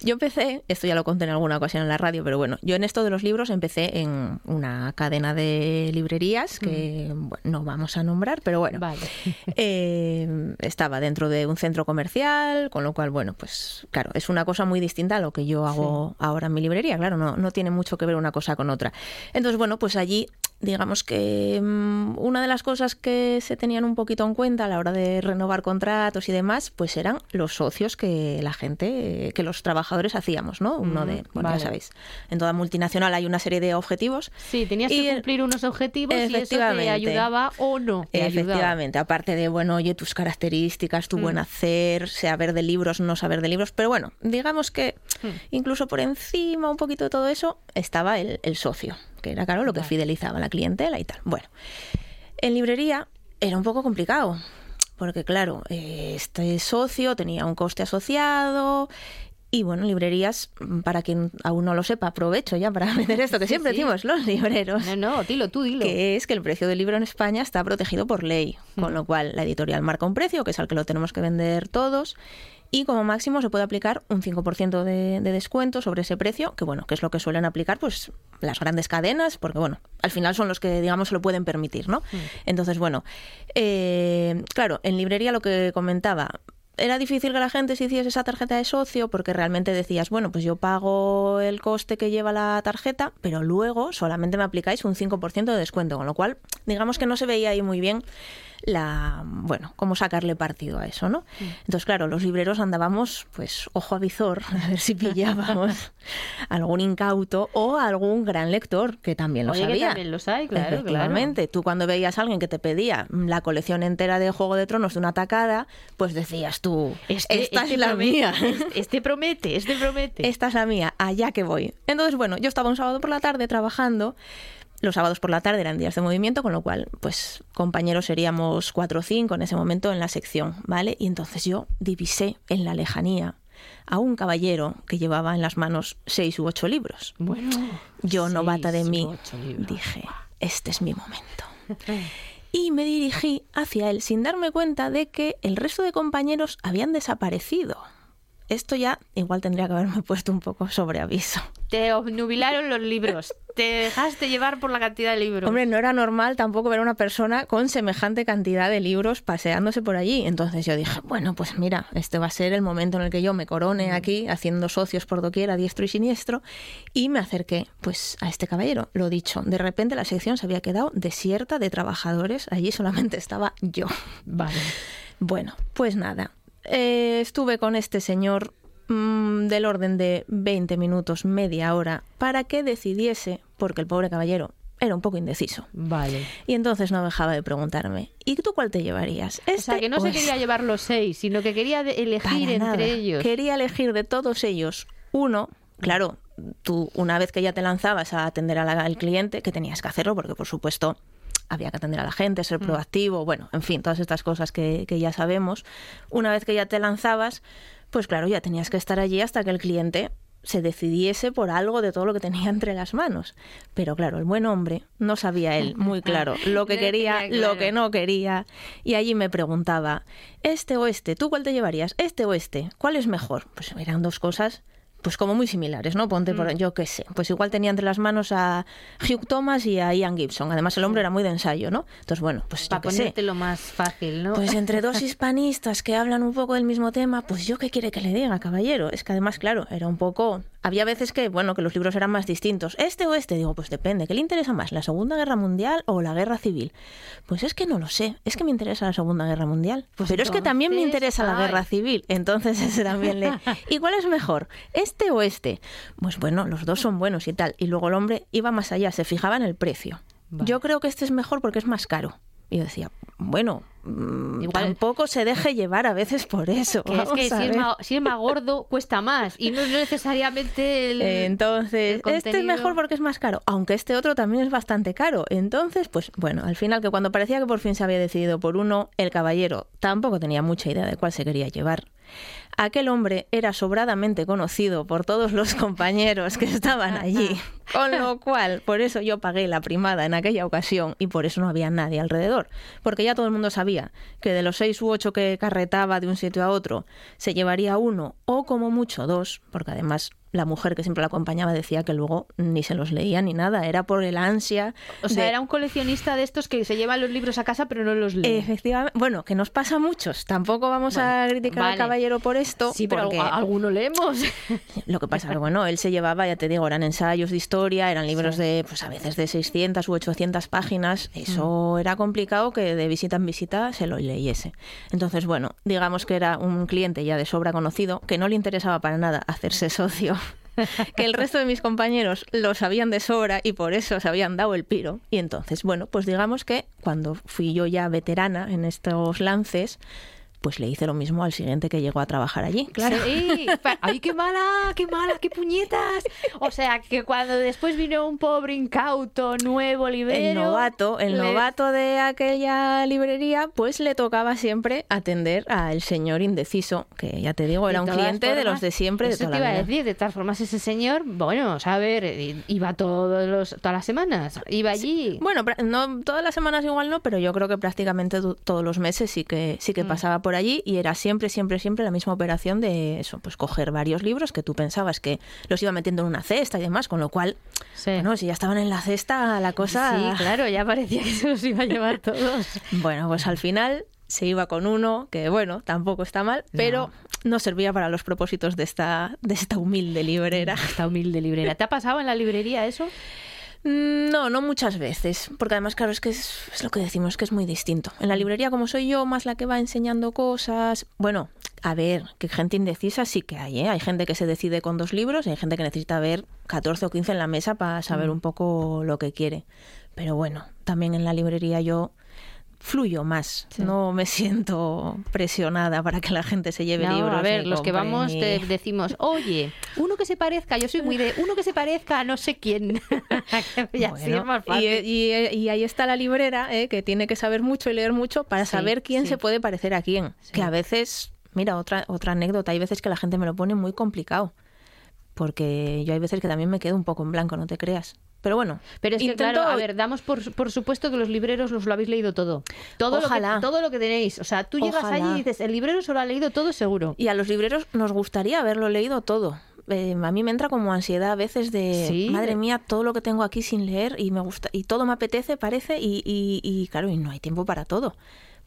Speaker 4: Yo empecé, esto ya lo conté en alguna ocasión en la radio, pero bueno, yo en esto de los libros empecé en una cadena de librerías que
Speaker 2: Mm.
Speaker 4: bueno, no vamos a nombrar, pero bueno,
Speaker 2: Vale. [laughs]
Speaker 4: eh, estaba dentro de un centro comercial, con lo cual, bueno, pues claro, es una cosa muy distinta a lo que yo hago ahora en mi librería, claro, no, no tiene mucho que ver una cosa con otra. Entonces, bueno, pues allí, digamos que mm, una de las cosas que se tenían un poquito en cuenta a la hora de renovar contratos y demás, pues eran los socios que la gente, eh, que los trabajadores hacíamos, ¿no? Uno de, bueno,
Speaker 2: vale.
Speaker 4: ya sabéis, en toda multinacional hay una serie de objetivos
Speaker 2: Sí, tenías
Speaker 4: Y,
Speaker 2: que cumplir unos objetivos y eso te ayudaba o no. te ayudaba.
Speaker 4: Efectivamente, aparte de, bueno, oye, tus características, tu
Speaker 2: Mm.
Speaker 4: buen hacer, saber de libros, no saber de libros, pero bueno, digamos que
Speaker 2: Mm.
Speaker 4: incluso por encima un poquito de todo eso estaba el, el socio, que era, claro, lo que fidelizaba a la clientela y tal. Bueno, en librería era un poco complicado, porque claro, eh, este socio tenía un coste asociado. Y bueno, librerías, mm, para quien aún no lo sepa, aprovecho ya para meter esto que [laughs]
Speaker 2: Sí,
Speaker 4: siempre
Speaker 2: sí.
Speaker 4: decimos los libreros
Speaker 2: No, no, dilo, tú dilo.
Speaker 4: que es que el precio del libro en España está protegido por ley, con lo cual la editorial marca un precio, que es al que lo tenemos que vender todos, y como máximo se puede aplicar un 5% de, de descuento sobre ese precio, que bueno, que es lo que suelen aplicar pues las grandes cadenas, porque bueno, al final son los que digamos se lo pueden permitir, ¿no? Entonces, bueno, eh, claro, en librería lo que comentaba, era difícil que la gente se hiciese esa tarjeta de socio porque realmente decías, bueno, pues yo pago el coste que lleva la tarjeta, pero luego solamente me aplicáis un 5% de descuento, con lo cual, digamos que no se veía ahí muy bien la, bueno, cómo sacarle partido a eso, ¿no? Entonces, claro, los libreros andábamos, pues, ojo a visor, [laughs] a ver si pillábamos [laughs] algún incauto o algún gran lector, que también lo
Speaker 2: Oye, que
Speaker 4: sabía.
Speaker 2: también los hay, claro,
Speaker 4: Efectivamente. Tú cuando veías a alguien que te pedía la colección entera de Juego de Tronos de una tacada, pues decías tú,
Speaker 2: Este,
Speaker 4: esta
Speaker 2: este
Speaker 4: es la
Speaker 2: promete,
Speaker 4: mía.
Speaker 2: Este, este promete, este promete.
Speaker 4: Esta es la mía, allá que voy. Entonces, bueno, yo estaba un sábado por la tarde trabajando. Los sábados por la tarde eran días de movimiento, con lo cual, pues, compañeros seríamos cuatro o cinco en ese momento en la sección, ¿vale? Y entonces yo divisé en la lejanía a un caballero que llevaba en las manos seis u ocho libros.
Speaker 2: Bueno,
Speaker 4: Yo, novata de mí, dije, este es mi momento. [laughs] Y me dirigí hacia él sin darme cuenta de que el resto de compañeros habían desaparecido. Esto ya igual tendría que haberme [laughs] puesto un poco sobre aviso.
Speaker 2: Te obnubilaron los libros. Te dejaste llevar por la cantidad de libros.
Speaker 4: Hombre, no era normal tampoco ver a una persona con semejante cantidad de libros paseándose por allí. Entonces yo dije, bueno, pues mira, este va a ser el momento en el que yo me corone aquí, haciendo socios por doquier, a diestro y siniestro, y me acerqué pues a este caballero. Lo dicho, de repente la sección se había quedado desierta de trabajadores, allí solamente estaba yo.
Speaker 2: Vale.
Speaker 4: Bueno, pues nada, eh, estuve con este señor mm, del orden de 20 minutos, media hora, para que decidiese, porque el pobre caballero era un poco indeciso.
Speaker 2: Vale.
Speaker 4: Y entonces no dejaba de preguntarme, ¿y tú cuál te llevarías?
Speaker 2: O sea,
Speaker 4: ¿Este
Speaker 2: que no se
Speaker 4: este?".
Speaker 2: quería llevar los seis, sino que quería elegir
Speaker 4: Para
Speaker 2: entre
Speaker 4: nada.
Speaker 2: ellos.
Speaker 4: Quería elegir de todos ellos uno, claro, tú una vez que ya te lanzabas a atender la- al cliente, que tenías que hacerlo, porque por supuesto había que atender a la gente,
Speaker 2: Mm.
Speaker 4: ser proactivo, bueno, en fin, todas estas cosas que, que ya sabemos. Una vez que ya te lanzabas, pues claro, ya tenías que estar allí hasta que el cliente se decidiese por algo de todo lo que tenía entre las manos. Pero claro, el buen hombre no sabía él [laughs] muy claro lo que quería, lo que no quería. Y allí me preguntaba, ¿este o este? ¿Tú cuál te llevarías? ¿Este o este? ¿Cuál es mejor? Pues eran dos cosas pues como muy similares, ¿no? Ponte
Speaker 2: Mm.
Speaker 4: por, yo qué sé, pues igual tenía entre las manos a Hugh Thomas y a Ian Gibson. Además el hombre era muy de ensayo, ¿no? Entonces, bueno, pues
Speaker 2: Para ponerte lo más fácil, ¿no?
Speaker 4: Pues entre dos [laughs] hispanistas que hablan un poco del mismo tema, pues yo qué quiere que le diga, caballero. Es que además, claro, era un poco... Había veces que, bueno, que los libros eran más distintos. ¿Este o este? Digo, pues depende. ¿Qué le interesa más, la Segunda Guerra Mundial o la Guerra Civil? Pues es que no lo sé. Es que me interesa la Segunda Guerra Mundial.
Speaker 2: Pues
Speaker 4: Pero es que también me interesa la. Guerra Civil. Entonces ese también le... [laughs] ¿Y cuál es mejor? ¿Este o este? Pues bueno, los dos son buenos y tal. Y luego el hombre iba más allá, se fijaba en el precio.
Speaker 2: Vale.
Speaker 4: Yo creo que este es mejor porque es más caro. Y yo decía, bueno, mm, tampoco se deje [laughs] llevar a veces por eso.
Speaker 2: Que es que si es, más, gordo cuesta más y no es necesariamente el.
Speaker 4: Entonces, este es mejor porque es más caro, aunque este otro también es bastante caro. Entonces, pues bueno, al final que cuando parecía que por fin se había decidido por uno, el caballero tampoco tenía mucha idea de cuál se quería llevar. Aquel hombre era sobradamente conocido por todos los [laughs] compañeros que estaban allí, con lo cual, por eso yo pagué la primada en aquella ocasión y por eso no había nadie alrededor, porque ya todo el mundo sabía que de los seis u ocho que carretaba de un sitio a otro, se llevaría uno o como mucho dos, porque además la mujer que siempre la acompañaba decía que luego ni se los leía ni nada, era por el ansia.
Speaker 2: O sea, era un coleccionista de estos que se llevan los libros a casa pero no los lee.
Speaker 4: Efectivamente, bueno, que nos pasa a muchos. Tampoco vamos a criticar al caballero por esto.
Speaker 2: Sí, pero alguno leemos.
Speaker 4: Lo que pasa es que, bueno, él se llevaba, ya te digo, eran ensayos de historia, eran libros de, pues a veces de 600 u 800 páginas. Eso mm. era complicado que de visita en visita se lo leyese. Entonces, bueno, digamos que era un cliente ya de sobra conocido, que no le interesaba para nada hacerse socio [laughs] que el resto de mis compañeros lo sabían de sobra y por eso se habían dado el piro. Y entonces, bueno, pues digamos que cuando fui yo ya veterana en estos lances, pues le hice lo mismo al siguiente que llegó a trabajar allí.
Speaker 2: Claro. [laughs] ¡Ay, qué mala! ¡Qué mala! ¡Qué puñetas! O sea, que cuando después vino un pobre incauto, nuevo librero...
Speaker 4: El novato, el novato de aquella librería, pues le tocaba siempre atender al señor indeciso, que ya te digo, era un cliente de los de siempre.
Speaker 2: Eso
Speaker 4: te
Speaker 2: iba
Speaker 4: a
Speaker 2: decir, de todas formas ese señor, bueno, a ver, iba todos los, todas las semanas, iba allí...
Speaker 4: Bueno, no todas las semanas igual no, pero yo creo que prácticamente todos los meses sí que, sí que mm. pasaba por allí y era siempre, siempre, siempre la misma operación de eso, pues coger varios libros que tú pensabas que los iba metiendo en una cesta y demás, con lo cual, bueno, si ya estaban en la cesta, la cosa...
Speaker 2: Sí, claro, ya parecía que se los iba a llevar [laughs] todos.
Speaker 4: bueno, pues al final se iba con uno, que bueno, tampoco está mal, pero no servía para los propósitos de esta, de esta humilde librera.
Speaker 2: Esta humilde librera. ¿Te ha pasado en la librería eso?
Speaker 4: Mm, no, no muchas veces, porque además, claro, es que es, lo que decimos, que es muy distinto. En la librería, como soy yo más la que va enseñando cosas, bueno, a ver, que gente indecisa sí que hay, ¿eh? Hay gente que se decide con dos libros y hay gente que necesita ver 14 o 15 en la mesa para saber mm. un poco lo que quiere. Pero bueno, también en la librería yo fluyo más. No me siento presionada para que la gente se lleve libros.
Speaker 2: A ver, los que vamos te decimos, oye, uno que se parezca, yo soy muy de uno que se parezca a no sé quién. [laughs] y así es más fácil.
Speaker 4: Y, ahí está la librera, ¿eh? que tiene que saber mucho y leer mucho para saber quién se puede parecer a quién. Que a veces, mira, otra, otra anécdota, hay veces que la gente me lo pone muy complicado. Porque yo hay veces que también me quedo un poco en blanco, no te creas. Pero bueno,
Speaker 2: pero es que claro, a ver, damos por, por, supuesto que los libreros los lo habéis leído todo. Todo Ojalá. Lo que, todo lo que tenéis. O sea, tú llegas allí y dices, el librero se lo ha leído todo seguro.
Speaker 4: Y a los libreros nos gustaría haberlo leído todo. Eh, a mí me entra como ansiedad a veces de madre mía todo lo que tengo aquí sin leer y me gusta y todo me apetece parece y, y, y claro y no hay tiempo para todo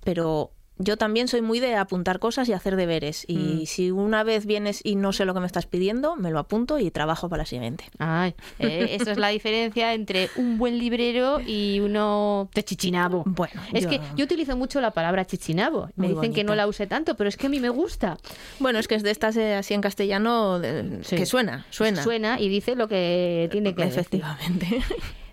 Speaker 4: pero yo también soy muy de apuntar cosas y hacer deberes. Y mm. si una vez vienes y no sé lo que me estás pidiendo, me lo apunto y trabajo para la siguiente.
Speaker 2: Ay, eh, esa es la diferencia entre un buen librero y uno de chichinabo.
Speaker 4: Bueno,
Speaker 2: es que yo utilizo mucho la palabra chichinabo. Me dicen que no la use tanto, pero es que a mí me gusta.
Speaker 4: Bueno, es que es de estas eh, así en castellano que suena, suena.
Speaker 2: Suena y dice lo que tiene que
Speaker 4: Efectivamente.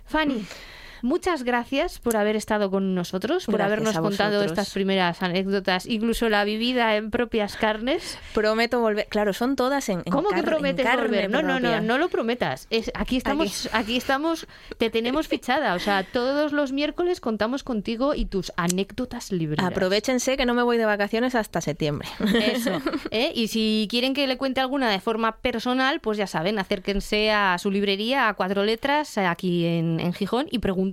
Speaker 2: Fanny. [laughs] Muchas gracias por haber estado con nosotros, por habernos contado estas primeras anécdotas, incluso la vivida en propias carnes.
Speaker 4: Prometo volver. Claro, son todas en,
Speaker 2: ¿Cómo
Speaker 4: que
Speaker 2: prometes volver? No, no, no, no lo prometas. Es, aquí estamos, aquí. estamos, te tenemos fichada. O sea, todos los miércoles contamos contigo y tus anécdotas libres.
Speaker 4: Aprovechense que no me voy de vacaciones hasta septiembre.
Speaker 2: Eso. [laughs] ¿eh? Y si quieren que le cuente alguna de forma personal, pues ya saben, acérquense a su librería a cuatro letras aquí en, en Gijón y pregunten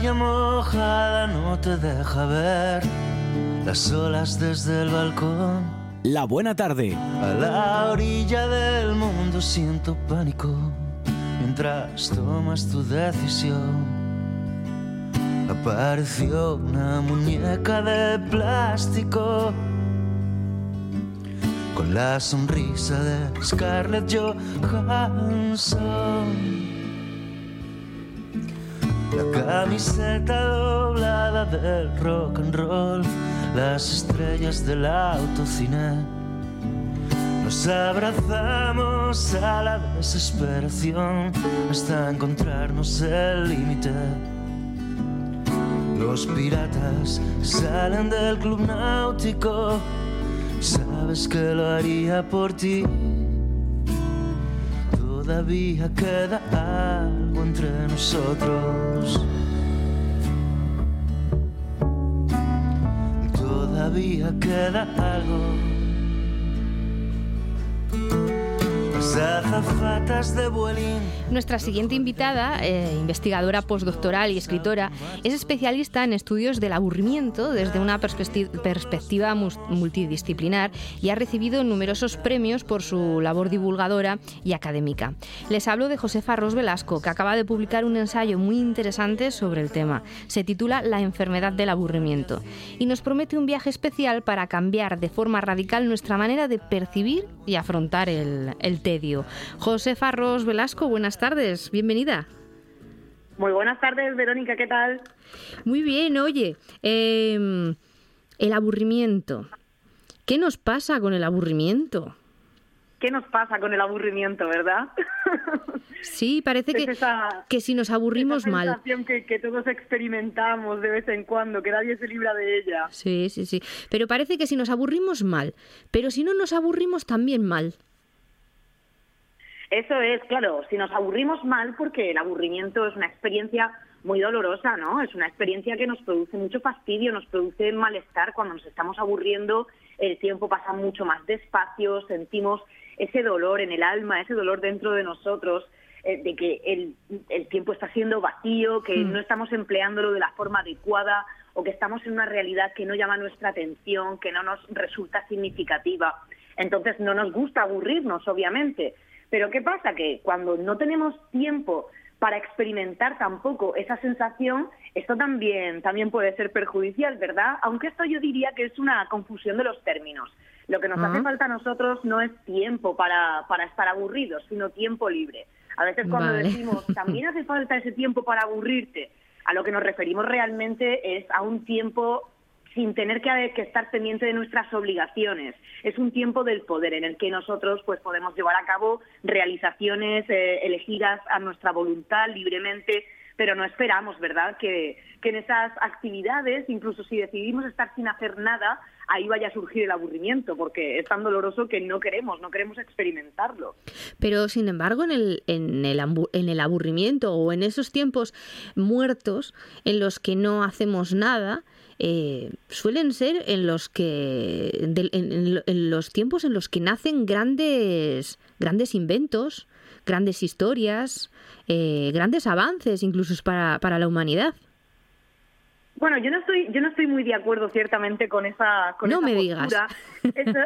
Speaker 5: Toalla mojada no te deja ver las olas desde el balcón.
Speaker 1: La buena tarde.
Speaker 5: A la orilla del mundo siento pánico mientras tomas tu decisión. Apareció una muñeca de plástico con la sonrisa de Scarlett Johansson. La camiseta doblada del rock and roll, las estrellas del autocine. Nos abrazamos a la desesperación hasta encontrarnos el límite. Los piratas salen del club náutico, sabes que lo haría por ti. Todavía queda algo entre nosotros. Todavía queda algo.
Speaker 2: Nuestra siguiente invitada, eh, investigadora postdoctoral y escritora, es especialista en estudios del aburrimiento desde una perspectiva multidisciplinar y ha recibido numerosos premios por su labor divulgadora y académica. Les hablo de Josefa Ros Velasco, que acaba de publicar un ensayo muy interesante sobre el tema. Se titula La enfermedad del aburrimiento y nos promete un viaje especial para cambiar de forma radical nuestra manera de percibir y afrontar el, el tedio. José Farros Velasco, buenas tardes, bienvenida.
Speaker 6: Muy buenas tardes, Verónica, ¿qué tal?
Speaker 2: Muy bien, oye, em, el aburrimiento. ¿Qué nos pasa con el aburrimiento?
Speaker 6: ¿Qué nos pasa con el aburrimiento, verdad? [laughs]
Speaker 2: Sí, parece que, que si nos aburrimos esa
Speaker 6: mal. Que, que todos experimentamos de vez en cuando, que nadie se libra de ella.
Speaker 2: Sí, sí, sí. Pero parece que si nos aburrimos mal, pero si no nos aburrimos también mal.
Speaker 6: Eso es, claro, si nos aburrimos mal, porque el aburrimiento es una experiencia muy dolorosa, ¿no? Es una experiencia que nos produce mucho fastidio, nos produce malestar cuando nos estamos aburriendo, el tiempo pasa mucho más despacio, sentimos ese dolor en el alma, ese dolor dentro de nosotros, eh, de que el, tiempo está siendo vacío, que hmm. no estamos empleándolo de la forma adecuada o que estamos en una realidad que no llama nuestra atención, que no nos resulta significativa. Entonces no nos gusta aburrirnos, obviamente, pero ¿qué pasa? Que cuando no tenemos tiempo para experimentar tampoco esa sensación, esto también, también puede ser perjudicial, ¿verdad? Aunque esto yo diría que es una confusión de los términos. Lo que nos hace falta a nosotros no es tiempo para, para estar aburridos, sino tiempo libre. A veces cuando decimos, [laughs] también hace falta ese tiempo para aburrirte, a lo que nos referimos realmente es a un tiempo sin tener que, que, estar pendiente de nuestras obligaciones. Es un tiempo del poder en el que nosotros pues podemos llevar a cabo realizaciones eh, elegidas a nuestra voluntad libremente, pero no esperamos, ¿verdad?, que, que en esas actividades, incluso si decidimos estar sin hacer nada, ahí vaya a surgir el aburrimiento, porque es tan doloroso que no queremos, no queremos experimentarlo.
Speaker 2: Pero, sin embargo, en el, en el, en el aburrimiento o en esos tiempos muertos en los que no hacemos nada, eh, suelen ser en los que en, los tiempos en los que nacen grandes grandes inventos, grandes historias, eh, grandes avances incluso para, para la humanidad.
Speaker 6: Bueno, yo no estoy, yo no estoy muy de acuerdo ciertamente con esa, con
Speaker 2: no me digas.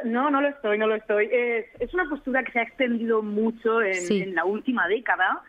Speaker 6: no, no lo estoy, no lo estoy. Es, es una postura que se ha extendido mucho en, en la última década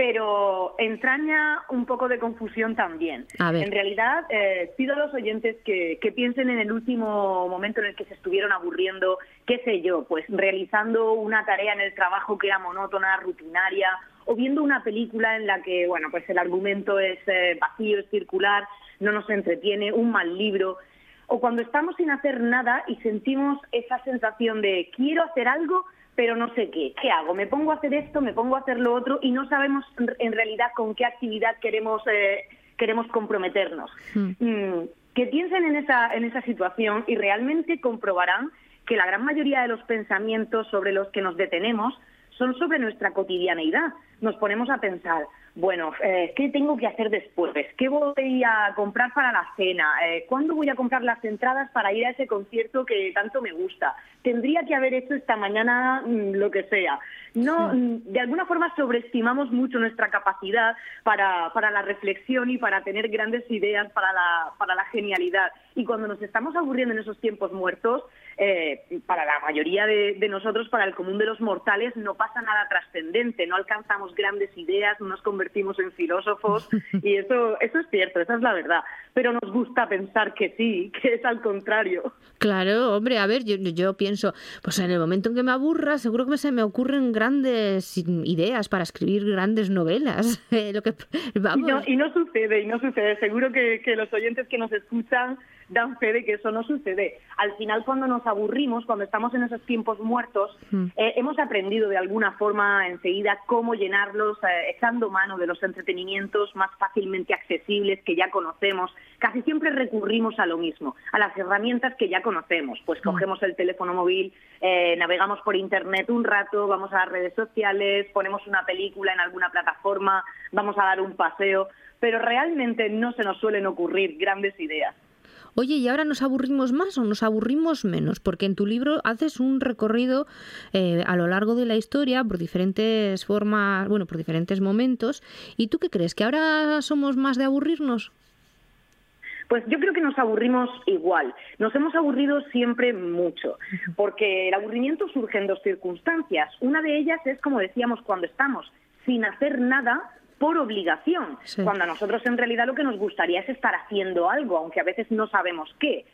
Speaker 6: pero entraña un poco de confusión también. En realidad, eh, pido a los oyentes que, piensen en el último momento en el que se estuvieron aburriendo, qué sé yo, pues realizando una tarea en el trabajo que era monótona, rutinaria, o viendo una película en la que, bueno, pues el argumento es eh, vacío, es circular, no nos entretiene, un mal libro. O cuando estamos sin hacer nada y sentimos esa sensación de quiero hacer algo, pero no sé qué. ¿Qué hago? ¿Me pongo a hacer esto? ¿Me pongo a hacer lo otro? Y no sabemos en realidad con qué actividad queremos, eh, queremos comprometernos. Hmm. Mm, que piensen en esa, en esa situación y realmente comprobarán que la gran mayoría de los pensamientos sobre los que nos detenemos son sobre nuestra cotidianeidad. Nos ponemos a pensar, bueno, eh, ¿qué tengo que hacer después? ¿Qué voy a comprar para la cena? Eh, ¿Cuándo voy a comprar las entradas para ir a ese concierto que tanto me gusta? Tendría que haber hecho esta mañana mm, lo que sea. No, mm, de alguna forma sobreestimamos mucho nuestra capacidad para, para la reflexión y para tener grandes ideas para la, para la genialidad. Y cuando nos estamos aburriendo en esos tiempos muertos, eh, para la mayoría de, nosotros, para el común de los mortales, no pasa nada trascendente, no alcanzamos grandes ideas, no nos convertimos en filósofos [laughs] y eso, eso es cierto, esa es la verdad. Pero nos gusta pensar que sí, que es al contrario.
Speaker 2: Claro, hombre, a ver, yo, yo pienso, pues en el momento en que me aburra, seguro que se me ocurren grandes ideas para escribir grandes novelas. [laughs] Lo que,
Speaker 6: vamos. Y, no, sucede, y no sucede. Seguro que, que los oyentes que nos escuchan dan fe de que eso no sucede. Al final, cuando nos aburrimos, cuando estamos en esos tiempos muertos, hmm. eh, hemos aprendido de alguna forma enseguida cómo llenarlos, eh, echando mano de los entretenimientos más fácilmente accesibles que ya conocemos. Casi siempre recurrimos a lo mismo, a las herramientas que ya conocemos. Pues hmm. cogemos el teléfono móvil, eh, navegamos por Internet un rato, vamos a las redes sociales, ponemos una película en alguna plataforma, vamos a dar un paseo, pero realmente no se nos suelen ocurrir grandes ideas.
Speaker 2: Oye, ¿y ahora nos aburrimos más o nos aburrimos menos? Porque en tu libro haces un recorrido eh, a lo largo de la historia por diferentes formas, bueno, por diferentes momentos. ¿Y tú qué crees? ¿Que ahora somos más de aburrirnos?
Speaker 6: Pues yo creo que nos aburrimos igual. Nos hemos aburrido siempre mucho, porque el aburrimiento surge en dos circunstancias. Una de ellas es, como decíamos, cuando estamos sin hacer nada por obligación, cuando a nosotros en realidad lo que nos gustaría es estar haciendo algo, aunque a veces no sabemos qué.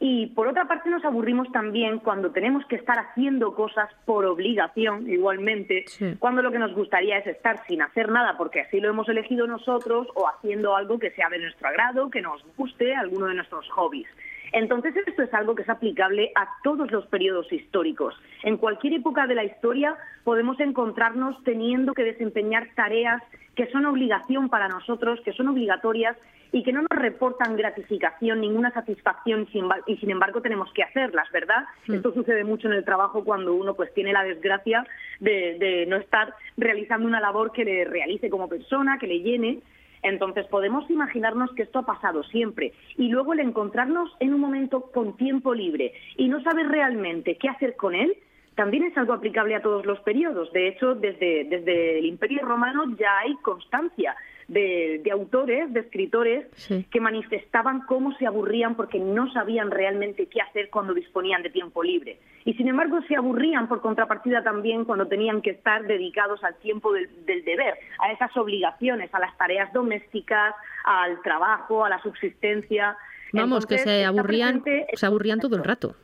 Speaker 6: Y por otra parte nos aburrimos también cuando tenemos que estar haciendo cosas por obligación, igualmente, cuando lo que nos gustaría es estar sin hacer nada porque así lo hemos elegido nosotros o haciendo algo que sea de nuestro agrado, que nos guste, alguno de nuestros hobbies. Entonces, esto es algo que es aplicable a todos los periodos históricos. En cualquier época de la historia podemos encontrarnos teniendo que desempeñar tareas que son obligación para nosotros, que son obligatorias y que no nos reportan gratificación, ninguna satisfacción y sin embargo tenemos que hacerlas, ¿verdad? Esto sucede mucho en el trabajo cuando uno pues tiene la desgracia de, de no estar realizando una labor que le realice como persona, que le llene entonces podemos imaginarnos que esto ha pasado siempre y luego el encontrarnos en un momento con tiempo libre y no saber realmente qué hacer con él, también es algo aplicable a todos los periodos. De hecho, desde, desde el Imperio Romano ya hay constancia de, autores, de escritores, que manifestaban cómo se aburrían porque no sabían realmente qué hacer cuando disponían de tiempo libre. Y sin embargo se aburrían por contrapartida también cuando tenían que estar dedicados al tiempo del, deber, a esas obligaciones, a las tareas domésticas, al trabajo, a la subsistencia.
Speaker 2: Vamos, que se aburrían, se aburrían todo el rato.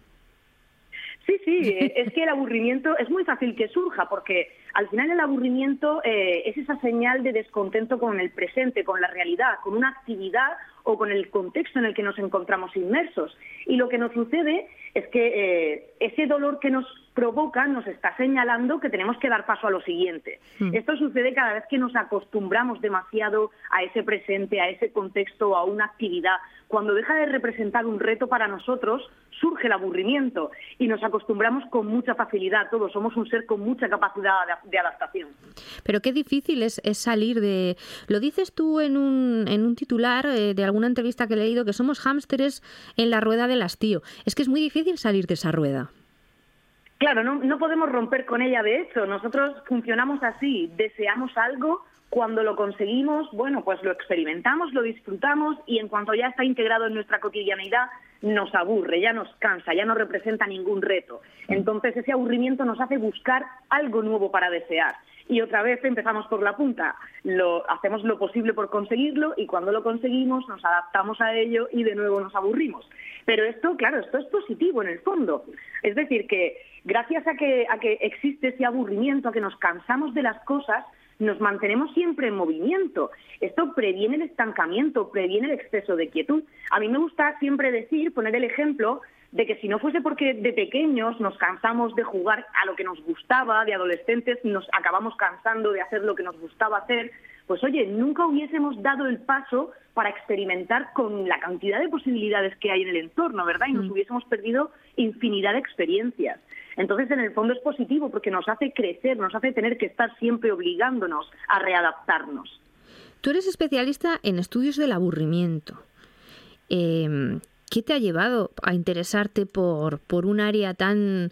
Speaker 6: Sí, sí, [laughs] es que el aburrimiento es muy fácil que surja porque al final el aburrimiento eh, es esa señal de descontento con el presente, con la realidad, con una actividad o con el contexto en el que nos encontramos inmersos. Y lo que nos sucede es que eh, ese dolor que nos provoca nos está señalando que tenemos que dar paso a lo siguiente. Mm. Esto sucede cada vez que nos acostumbramos demasiado a ese presente, a ese contexto, a una actividad. Cuando deja de representar un reto para nosotros, surge el aburrimiento y nos acostumbramos con mucha facilidad. Todos somos un ser con mucha capacidad de, adaptación.
Speaker 2: Pero qué difícil es, salir de... Lo dices tú en un, en un titular eh, de alguna entrevista que he leído, que somos hámsteres en la rueda del hastío. Es que es muy difícil salir de esa rueda.
Speaker 6: Claro, no, no podemos romper con ella, de hecho. Nosotros funcionamos así. Deseamos algo, cuando lo conseguimos, bueno, pues lo experimentamos, lo disfrutamos y en cuanto ya está integrado en nuestra cotidianidad, nos aburre, ya nos cansa, ya no representa ningún reto. Entonces ese aburrimiento nos hace buscar algo nuevo para desear. Y otra vez empezamos por la punta, lo, hacemos lo posible por conseguirlo y cuando lo conseguimos nos adaptamos a ello y de nuevo nos aburrimos. Pero esto, claro, esto es positivo en el fondo. Es decir, que gracias a que, a que existe ese aburrimiento, a que nos cansamos de las cosas, nos mantenemos siempre en movimiento. Esto previene el estancamiento, previene el exceso de quietud. A mí me gusta siempre decir, poner el ejemplo de que si no fuese porque de pequeños nos cansamos de jugar a lo que nos gustaba, de adolescentes nos acabamos cansando de hacer lo que nos gustaba hacer, pues oye, nunca hubiésemos dado el paso para experimentar con la cantidad de posibilidades que hay en el entorno, ¿verdad? Y nos mm. hubiésemos perdido infinidad de experiencias. Entonces, en el fondo es positivo porque nos hace crecer, nos hace tener que estar siempre obligándonos a readaptarnos.
Speaker 2: Tú eres especialista en estudios del aburrimiento. Em, ¿Qué te ha llevado a interesarte por, por un área tan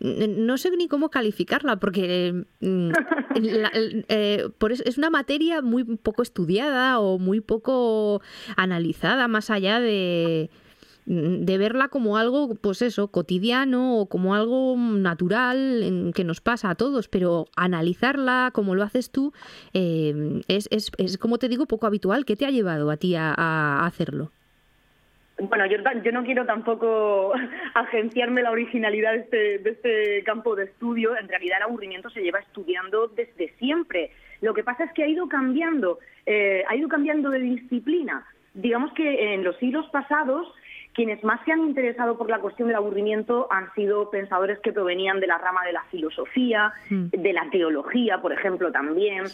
Speaker 2: no sé ni cómo calificarla, porque mm, eh, es una materia muy poco estudiada o muy poco analizada, más allá de, de verla como algo, pues eso, cotidiano o como algo natural en, que nos pasa a todos, pero analizarla como lo haces tú eh, es, es, es, como te digo, poco habitual. ¿Qué te ha llevado a ti a hacerlo?
Speaker 6: Bueno, yo, yo no quiero tampoco [laughs] agenciarme la originalidad de este, de este campo de estudio. En realidad el aburrimiento se lleva estudiando desde siempre. Lo que pasa es que ha ido cambiando, eh, ha ido cambiando de disciplina. Digamos que en los siglos pasados quienes más se han interesado por la cuestión del aburrimiento han sido pensadores que provenían de la rama de la filosofía, mm. de la teología, por ejemplo, también.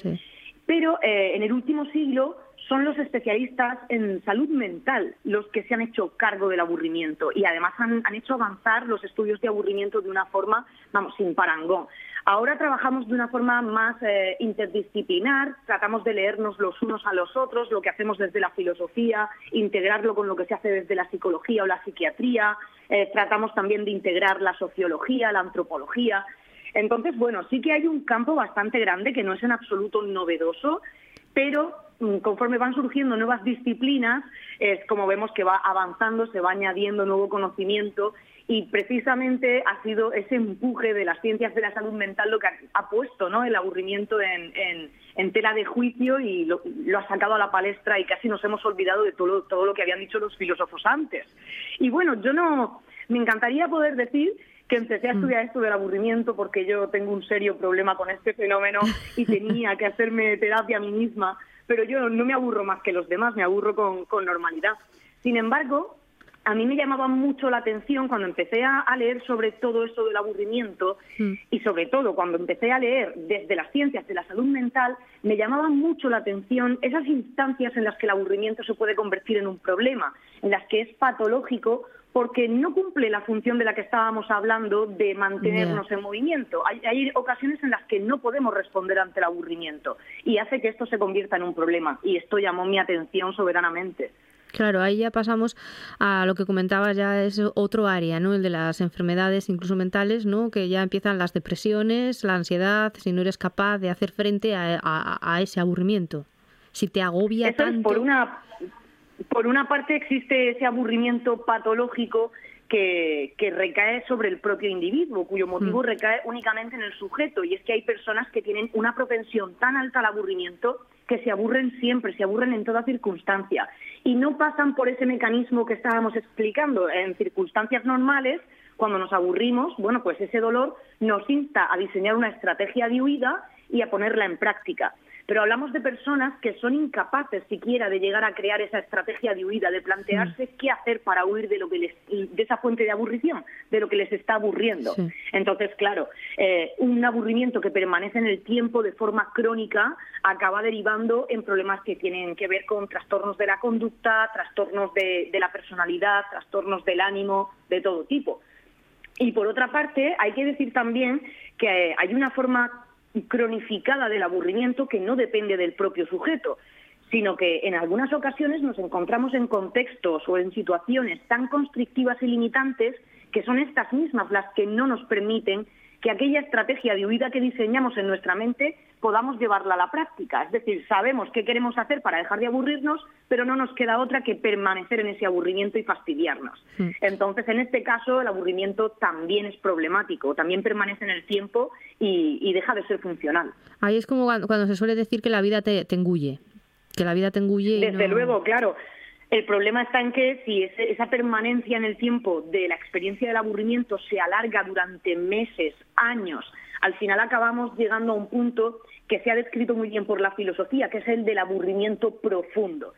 Speaker 6: Pero eh, en el último siglo son los especialistas en salud mental los que se han hecho cargo del aburrimiento y además han, hecho avanzar los estudios de aburrimiento de una forma, vamos, sin parangón. Ahora trabajamos de una forma más eh, interdisciplinar, tratamos de leernos los unos a los otros, lo que hacemos desde la filosofía, integrarlo con lo que se hace desde la psicología o la psiquiatría, eh, tratamos también de integrar la sociología, la antropología. Entonces, bueno, sí que hay un campo bastante grande que no es en absoluto novedoso, pero Mm, conforme van surgiendo nuevas disciplinas, es como vemos que va avanzando, se va añadiendo nuevo conocimiento y precisamente ha sido ese empuje de las ciencias de la salud mental lo que ha, puesto ¿no? el aburrimiento en, tela de juicio y lo, ha sacado a la palestra y casi nos hemos olvidado de todo, todo lo que habían dicho los filósofos antes. Y bueno, yo no, me encantaría poder decir que empecé a mm. estudiar esto del aburrimiento porque yo tengo un serio problema con este fenómeno y [laughs] tenía que hacerme terapia a mí misma pero yo no me aburro más que los demás, me aburro con, normalidad. Sin embargo, a mí me llamaba mucho la atención cuando empecé a, leer sobre todo esto del aburrimiento mm. y sobre todo cuando empecé a leer desde las ciencias de la salud mental, me llamaba mucho la atención esas instancias en las que el aburrimiento se puede convertir en un problema, en las que es patológico porque no cumple la función de la que estábamos hablando de mantenernos en movimiento. Hay, ocasiones en las que no podemos responder ante el aburrimiento y hace que esto se convierta en un problema y esto llamó mi atención soberanamente.
Speaker 2: Claro, ahí ya pasamos a lo que comentabas, ya es otro área, ¿no? El de las enfermedades, incluso mentales, ¿no? Que ya empiezan las depresiones, la ansiedad, si no eres capaz de hacer frente a, ese aburrimiento. Si te agobia tanto.
Speaker 6: por una por una parte existe ese aburrimiento patológico que, recae sobre el propio individuo, cuyo motivo mm. recae únicamente en el sujeto. Y es que hay personas que tienen una propensión tan alta al aburrimiento que se aburren siempre, se aburren en toda circunstancia. Y no pasan por ese mecanismo que estábamos explicando. En circunstancias normales, cuando nos aburrimos, bueno, pues ese dolor nos insta a diseñar una estrategia de huida y a ponerla en práctica pero hablamos de personas que son incapaces siquiera de llegar a crear esa estrategia de huida, de plantearse mm. qué hacer para huir de lo que les, de esa fuente de aburrición, de lo que les está aburriendo. Entonces, claro, eh, un aburrimiento que permanece en el tiempo de forma crónica acaba derivando en problemas que tienen que ver con trastornos de la conducta, trastornos de, de la personalidad, trastornos del ánimo, de todo tipo. Y por otra parte, hay que decir también que hay una forma cronificada del aburrimiento que no depende del propio sujeto, sino que en algunas ocasiones nos encontramos en contextos o en situaciones tan constrictivas y limitantes que son estas mismas las que no nos permiten que aquella estrategia de huida que diseñamos en nuestra mente podamos llevarla a la práctica. Es decir, sabemos qué queremos hacer para dejar de aburrirnos, pero no nos queda otra que permanecer en ese aburrimiento y fastidiarnos. Hmm. Entonces, en este caso, el aburrimiento también es problemático, también permanece en el tiempo y, deja de ser funcional.
Speaker 2: Ahí es como cuando, se suele decir que la vida te, engulle, que la vida te engulle.
Speaker 6: Desde luego, claro. El problema está en que si esa permanencia en el tiempo de la experiencia del aburrimiento se alarga durante meses, años, al final acabamos llegando a un punto que se ha descrito muy bien por la filosofía, que es el del aburrimiento profundo.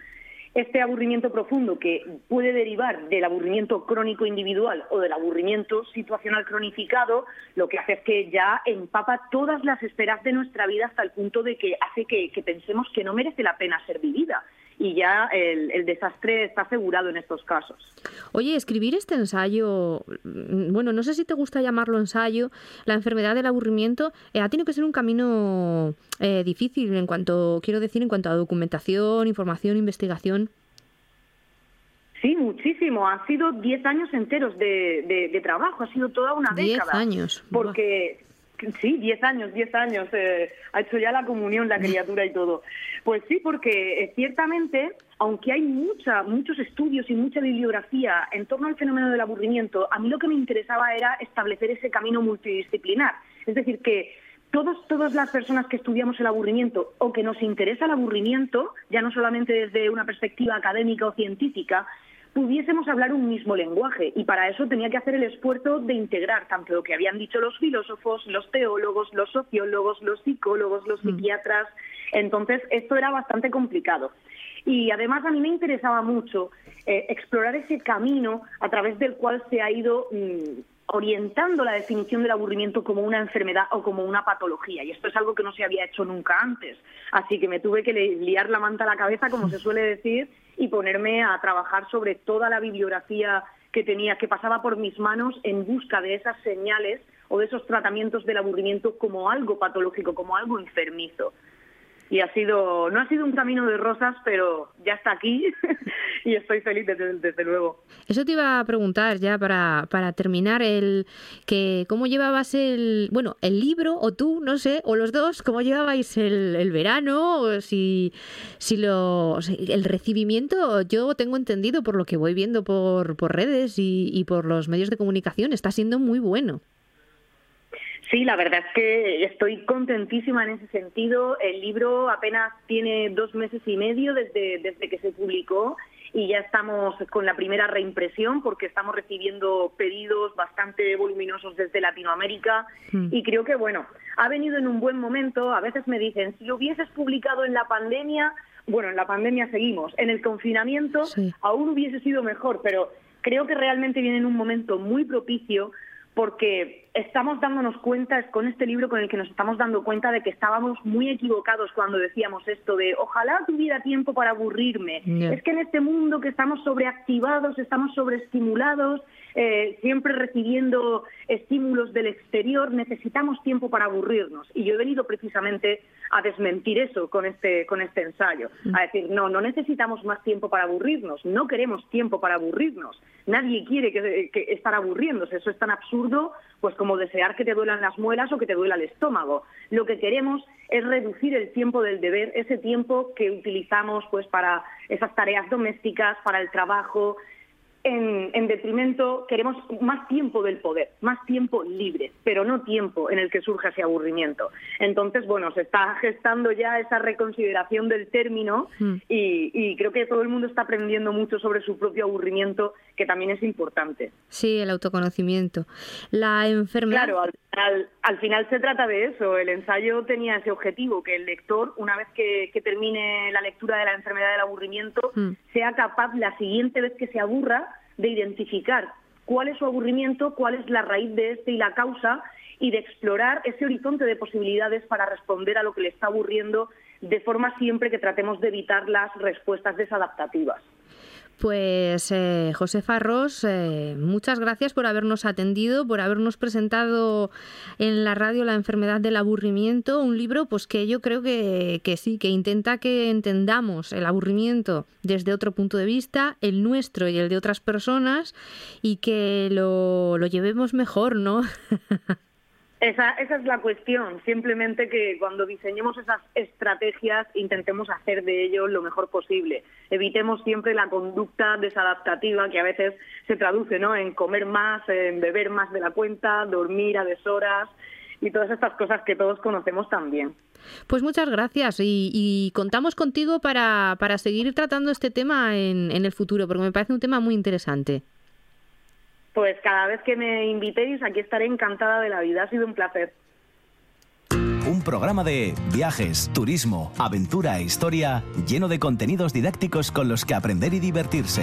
Speaker 6: Este aburrimiento profundo que puede derivar del aburrimiento crónico individual o del aburrimiento situacional cronificado, lo que hace es que ya empapa todas las esferas de nuestra vida hasta el punto de que hace que, que pensemos que no merece la pena ser vivida y ya el, el, desastre está asegurado en estos casos.
Speaker 2: Oye, escribir este ensayo, mm, bueno, no sé si te gusta llamarlo ensayo, la enfermedad del aburrimiento, eh, ha tenido que ser un camino eh, difícil en cuanto, quiero decir, en cuanto a documentación, información, investigación.
Speaker 6: Sí, muchísimo. Ha sido 10 años enteros de, de, trabajo, ha sido toda una década.
Speaker 2: 10 años.
Speaker 6: Porque, sí, 10 años, 10 años. Eh, ha hecho ya la comunión la criatura y todo. Pues sí, porque eh, ciertamente, aunque hay mucha, muchos estudios y mucha bibliografía en torno al fenómeno del aburrimiento, a mí lo que me interesaba era establecer ese camino multidisciplinar. Es decir, que todos, todas las personas que estudiamos el aburrimiento o que nos interesa el aburrimiento, ya no solamente desde una perspectiva académica o científica, pudiésemos hablar un mismo lenguaje y para eso tenía que hacer el esfuerzo de integrar tanto lo que habían dicho los filósofos, los teólogos, los sociólogos, los psicólogos, los mm. psiquiatras. Entonces, esto era bastante complicado. Y además a mí me interesaba mucho eh, explorar ese camino a través del cual se ha ido mm, orientando la definición del aburrimiento como una enfermedad o como una patología. Y esto es algo que no se había hecho nunca antes. Así que me tuve que liar la manta a la cabeza, como se suele decir, y ponerme a trabajar sobre toda la bibliografía que tenía, que pasaba por mis manos en busca de esas señales o de esos tratamientos del aburrimiento como algo patológico, como algo enfermizo y ha sido no ha sido un camino de rosas pero ya está aquí [laughs] y estoy feliz desde, luego.
Speaker 2: Eso te iba a preguntar ya para, para terminar el que cómo llevabas el bueno el libro o tú no sé o los dos cómo llevabais el, el verano o si si lo el recibimiento yo tengo entendido por lo que voy viendo por, por redes y, y por los medios de comunicación está siendo muy bueno
Speaker 6: Sí, la verdad es que estoy contentísima en ese sentido. El libro apenas tiene dos meses y medio desde, desde que se publicó y ya estamos con la primera reimpresión porque estamos recibiendo pedidos bastante voluminosos desde Latinoamérica hmm. y creo que bueno, ha venido en un buen momento. A veces me dicen, si lo hubieses publicado en la pandemia, bueno, en la pandemia seguimos, en el confinamiento aún hubiese sido mejor, pero creo que realmente viene en un momento muy propicio porque estamos dándonos cuenta, es con este libro con el que nos estamos dando cuenta de que estábamos muy equivocados cuando decíamos esto de ojalá tuviera tiempo para aburrirme. Es que en este mundo que estamos sobreactivados, estamos sobreestimulados, eh, siempre recibiendo estímulos del exterior, necesitamos tiempo para aburrirnos. Y yo he venido precisamente a desmentir eso con este, con este ensayo, mm. a decir, no, no necesitamos más tiempo para aburrirnos, no queremos tiempo para aburrirnos, nadie quiere que, que estar aburriéndose, eso es tan absurdo pues como desear que te duelan las muelas o que te duela el estómago. Lo que queremos es reducir el tiempo del deber, ese tiempo que utilizamos pues para esas tareas domésticas, para el trabajo, en, detrimento, queremos más tiempo del poder, más tiempo libre, pero no tiempo en el que surja ese aburrimiento. Entonces, bueno, se está gestando ya esa reconsideración del término hmm. y, creo que todo el mundo está aprendiendo mucho sobre su propio aburrimiento, que también es importante.
Speaker 2: Sí, el autoconocimiento. La enfermedad.
Speaker 6: Claro, al, final se trata de eso. El ensayo tenía ese objetivo, que el lector, una vez que, termine la lectura de la enfermedad del aburrimiento, hmm. sea capaz la siguiente vez que se aburra de identificar cuál es su aburrimiento, cuál es la raíz de este y la causa, y de explorar ese horizonte de posibilidades para responder a lo que le está aburriendo, de forma siempre que tratemos de evitar las respuestas desadaptativas.
Speaker 2: Pues eh, José Farros, eh, muchas gracias por habernos atendido, por habernos presentado en la radio La enfermedad del aburrimiento, un libro pues que yo creo que, que, sí, que intenta que entendamos el aburrimiento desde otro punto de vista, el nuestro y el de otras personas, y que lo, lo llevemos mejor, ¿no? [laughs]
Speaker 6: Esa, esa es la cuestión, simplemente que cuando diseñemos esas estrategias intentemos hacer de ello lo mejor posible. Evitemos siempre la conducta desadaptativa que a veces se traduce ¿no? en comer más, en beber más de la cuenta, dormir a deshoras y todas estas cosas que todos conocemos también.
Speaker 2: Pues muchas gracias y, contamos contigo para, para seguir tratando este tema en, en el futuro, porque me parece un tema muy interesante.
Speaker 6: Pues cada vez que me invitéis, aquí estaré encantada de la vida. Ha sido un placer.
Speaker 1: Un programa de viajes, turismo, aventura e historia lleno de contenidos didácticos con los que aprender y divertirse.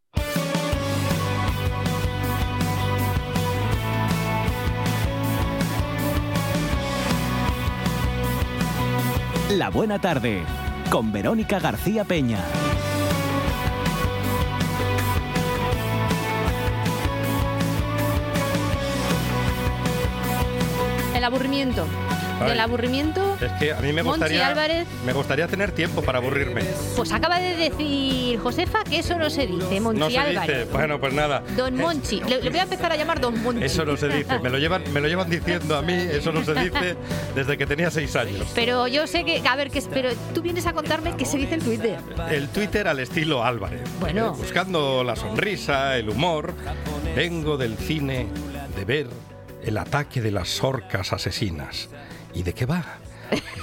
Speaker 1: La buena tarde con Verónica García Peña.
Speaker 2: El aburrimiento. Del aburrimiento.
Speaker 7: Es que a mí me
Speaker 2: Monchi
Speaker 7: gustaría,
Speaker 2: Álvarez.
Speaker 7: me gustaría tener tiempo para aburrirme.
Speaker 2: Pues acaba de decir Josefa que eso no se dice, Monchi
Speaker 7: No se
Speaker 2: Álvarez.
Speaker 7: dice. Bueno, pues nada.
Speaker 2: Don Monchi. Le, le voy a empezar a llamar Don Monchi.
Speaker 7: Eso no se dice. Me lo llevan, me lo llevan diciendo a mí. Eso no se dice [laughs] desde que tenía seis años.
Speaker 2: Pero yo sé que, a ver, que, pero tú vienes a contarme qué se dice en Twitter.
Speaker 7: El Twitter al estilo Álvarez.
Speaker 2: Bueno.
Speaker 7: Buscando la sonrisa, el humor. Vengo del cine de ver el ataque de las orcas asesinas. ¿Y de qué va?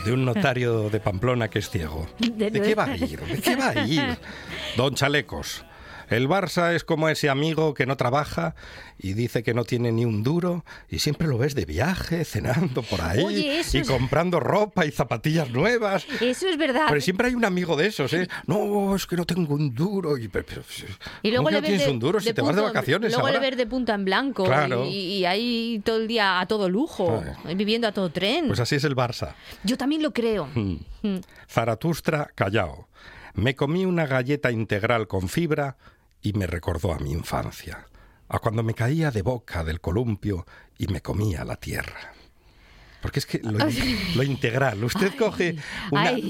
Speaker 7: De un notario de Pamplona que es ciego.
Speaker 2: De
Speaker 7: ¿De qué va a ir? ¿De qué va a ir? Don Chalecos. El Barça es como ese amigo que no trabaja y dice que no tiene ni un duro y siempre lo ves de viaje, cenando por ahí
Speaker 2: Oye,
Speaker 7: y
Speaker 2: es-
Speaker 7: comprando ropa y zapatillas nuevas.
Speaker 2: Eso es verdad.
Speaker 7: Pero siempre hay un amigo de esos, ¿eh? No, es que no tengo un duro. Y,
Speaker 2: Y luego
Speaker 7: ¿cómo que
Speaker 2: le ves
Speaker 7: tienes
Speaker 2: de-
Speaker 7: un duro si te vas de vacaciones
Speaker 2: Luego
Speaker 7: ahora?
Speaker 2: le ves de punta en blanco
Speaker 7: Claro.
Speaker 2: y, y ahí todo el día a todo lujo, viviendo a todo tren.
Speaker 7: Pues así es el Barça.
Speaker 2: Yo también lo creo.
Speaker 7: Mm.
Speaker 2: Mm.
Speaker 7: Zaratustra, Callao. Me comí una galleta integral con fibra y me recordó a mi infancia, a cuando me caía de boca del columpio y me comía la tierra. Porque es que lo, lo integral, usted coge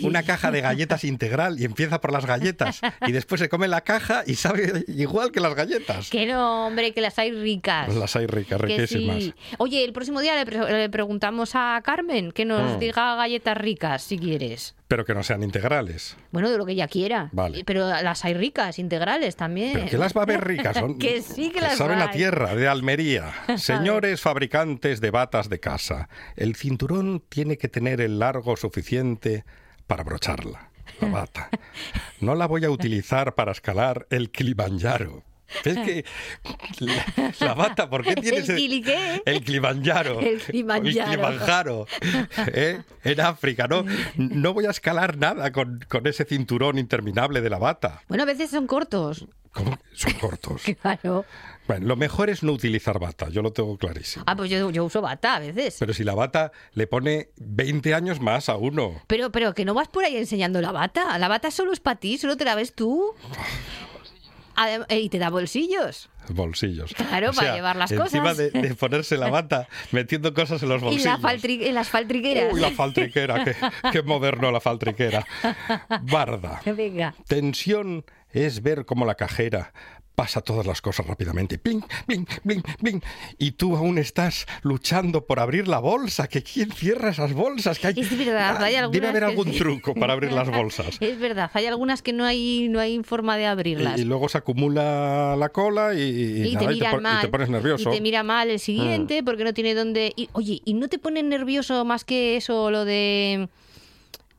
Speaker 7: una, caja de galletas integral y empieza por las galletas y después se come la caja y sabe igual que las galletas.
Speaker 2: Que no, hombre, que las hay ricas.
Speaker 7: Las hay ricas, riquísimas.
Speaker 2: sí. Oye, el próximo día le, pre- le preguntamos a Carmen que nos
Speaker 7: Mm.
Speaker 2: diga galletas ricas, si quieres.
Speaker 7: Pero que no sean integrales.
Speaker 2: Bueno, de lo que ella quiera.
Speaker 7: Vale.
Speaker 2: Pero las hay ricas, integrales también.
Speaker 7: Pero que las va a ver ricas, [laughs] son
Speaker 2: que sí que las
Speaker 7: saben a
Speaker 2: hay.
Speaker 7: tierra, de Almería. [laughs] Señores fabricantes de batas de casa, el cinturón tiene que tener el largo suficiente para brocharla, la bata. [laughs] No la voy a utilizar para escalar el Kilimanjaro. Es que la, la bata, ¿por qué [laughs] tiene
Speaker 2: ¿El?
Speaker 7: El. [laughs]
Speaker 2: El Kilimanjaro.
Speaker 7: El Kilimanjaro. ¿eh? En África, ¿no? No voy a escalar nada con, con ese cinturón interminable de la bata.
Speaker 2: Bueno, a veces son cortos.
Speaker 7: ¿Cómo? Son cortos. [laughs]
Speaker 2: Claro.
Speaker 7: Bueno, lo mejor es no utilizar bata, yo lo tengo clarísimo.
Speaker 2: Ah, pues yo, yo uso bata a veces.
Speaker 7: Pero si la bata le pone 20 años más a uno.
Speaker 2: Pero, pero que no vas por ahí enseñando la bata. La bata solo es para ti, solo te la ves tú. Eh, y te da bolsillos.
Speaker 7: Bolsillos.
Speaker 2: Claro, para llevar las
Speaker 7: encima
Speaker 2: cosas.
Speaker 7: de, de ponerse la bata, [laughs] metiendo cosas en los
Speaker 2: Y
Speaker 7: bolsillos.
Speaker 2: la faltri- las faltriqueras.
Speaker 7: Uy, la faltriquera, qué, qué moderno la faltriquera. [laughs] Barda.
Speaker 2: Venga.
Speaker 7: Tensión es ver cómo la cajera pasa todas las cosas rápidamente. Bling, bling, bling, bling. Y tú aún estás luchando por abrir la bolsa. ¿Que ¿Quién cierra esas bolsas? Que hay...
Speaker 2: Es verdad, hay
Speaker 7: Ah,
Speaker 2: algunas
Speaker 7: Debe haber algún truco para abrir las bolsas. [laughs]
Speaker 2: Es verdad, hay algunas que no hay, no hay forma de abrirlas.
Speaker 7: Y, y luego se acumula la cola y, y
Speaker 2: Y
Speaker 7: nada,
Speaker 2: te miran
Speaker 7: pon- y
Speaker 2: mal.
Speaker 7: te pones nervioso.
Speaker 2: Y te mira mal el siguiente porque no tiene dónde. y- oye, ¿y no te pone nervioso más que eso lo de.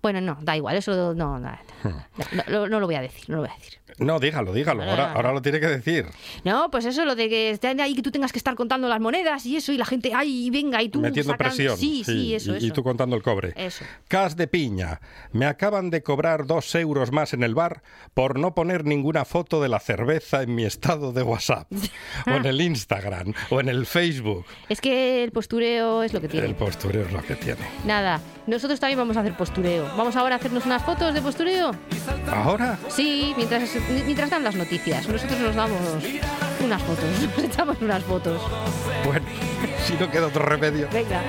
Speaker 2: Bueno, no, da igual, eso no,
Speaker 7: Hmm.
Speaker 2: no, no, no lo voy a decir, no lo voy a decir.
Speaker 7: No, dígalo, dígalo. Ahora,
Speaker 2: no,
Speaker 7: ahora lo tiene que decir.
Speaker 2: No, pues eso, lo de que estén ahí que tú tengas que estar contando las monedas y eso, y la gente, ay, venga, y tú
Speaker 7: Metiendo
Speaker 2: sacando-
Speaker 7: presión.
Speaker 2: Sí, sí, eso,
Speaker 7: y,
Speaker 2: eso.
Speaker 7: y tú contando el cobre.
Speaker 2: Eso.
Speaker 7: Cas de piña. Me acaban de cobrar dos euros más en el bar por no poner ninguna foto de la cerveza en mi estado de WhatsApp. [laughs] o en el Instagram. O en el Facebook.
Speaker 2: Es que el postureo es lo que tiene.
Speaker 7: El postureo es lo que tiene.
Speaker 2: Nada, nosotros también vamos a hacer postureo. Vamos ahora a hacernos unas fotos de postureo.
Speaker 7: ¿Ahora?
Speaker 2: Sí, mientras, mientras dan las noticias. Nosotros nos damos unas fotos. [laughs] Nos echamos unas fotos.
Speaker 7: Bueno, [laughs] si no queda otro remedio.
Speaker 2: Venga.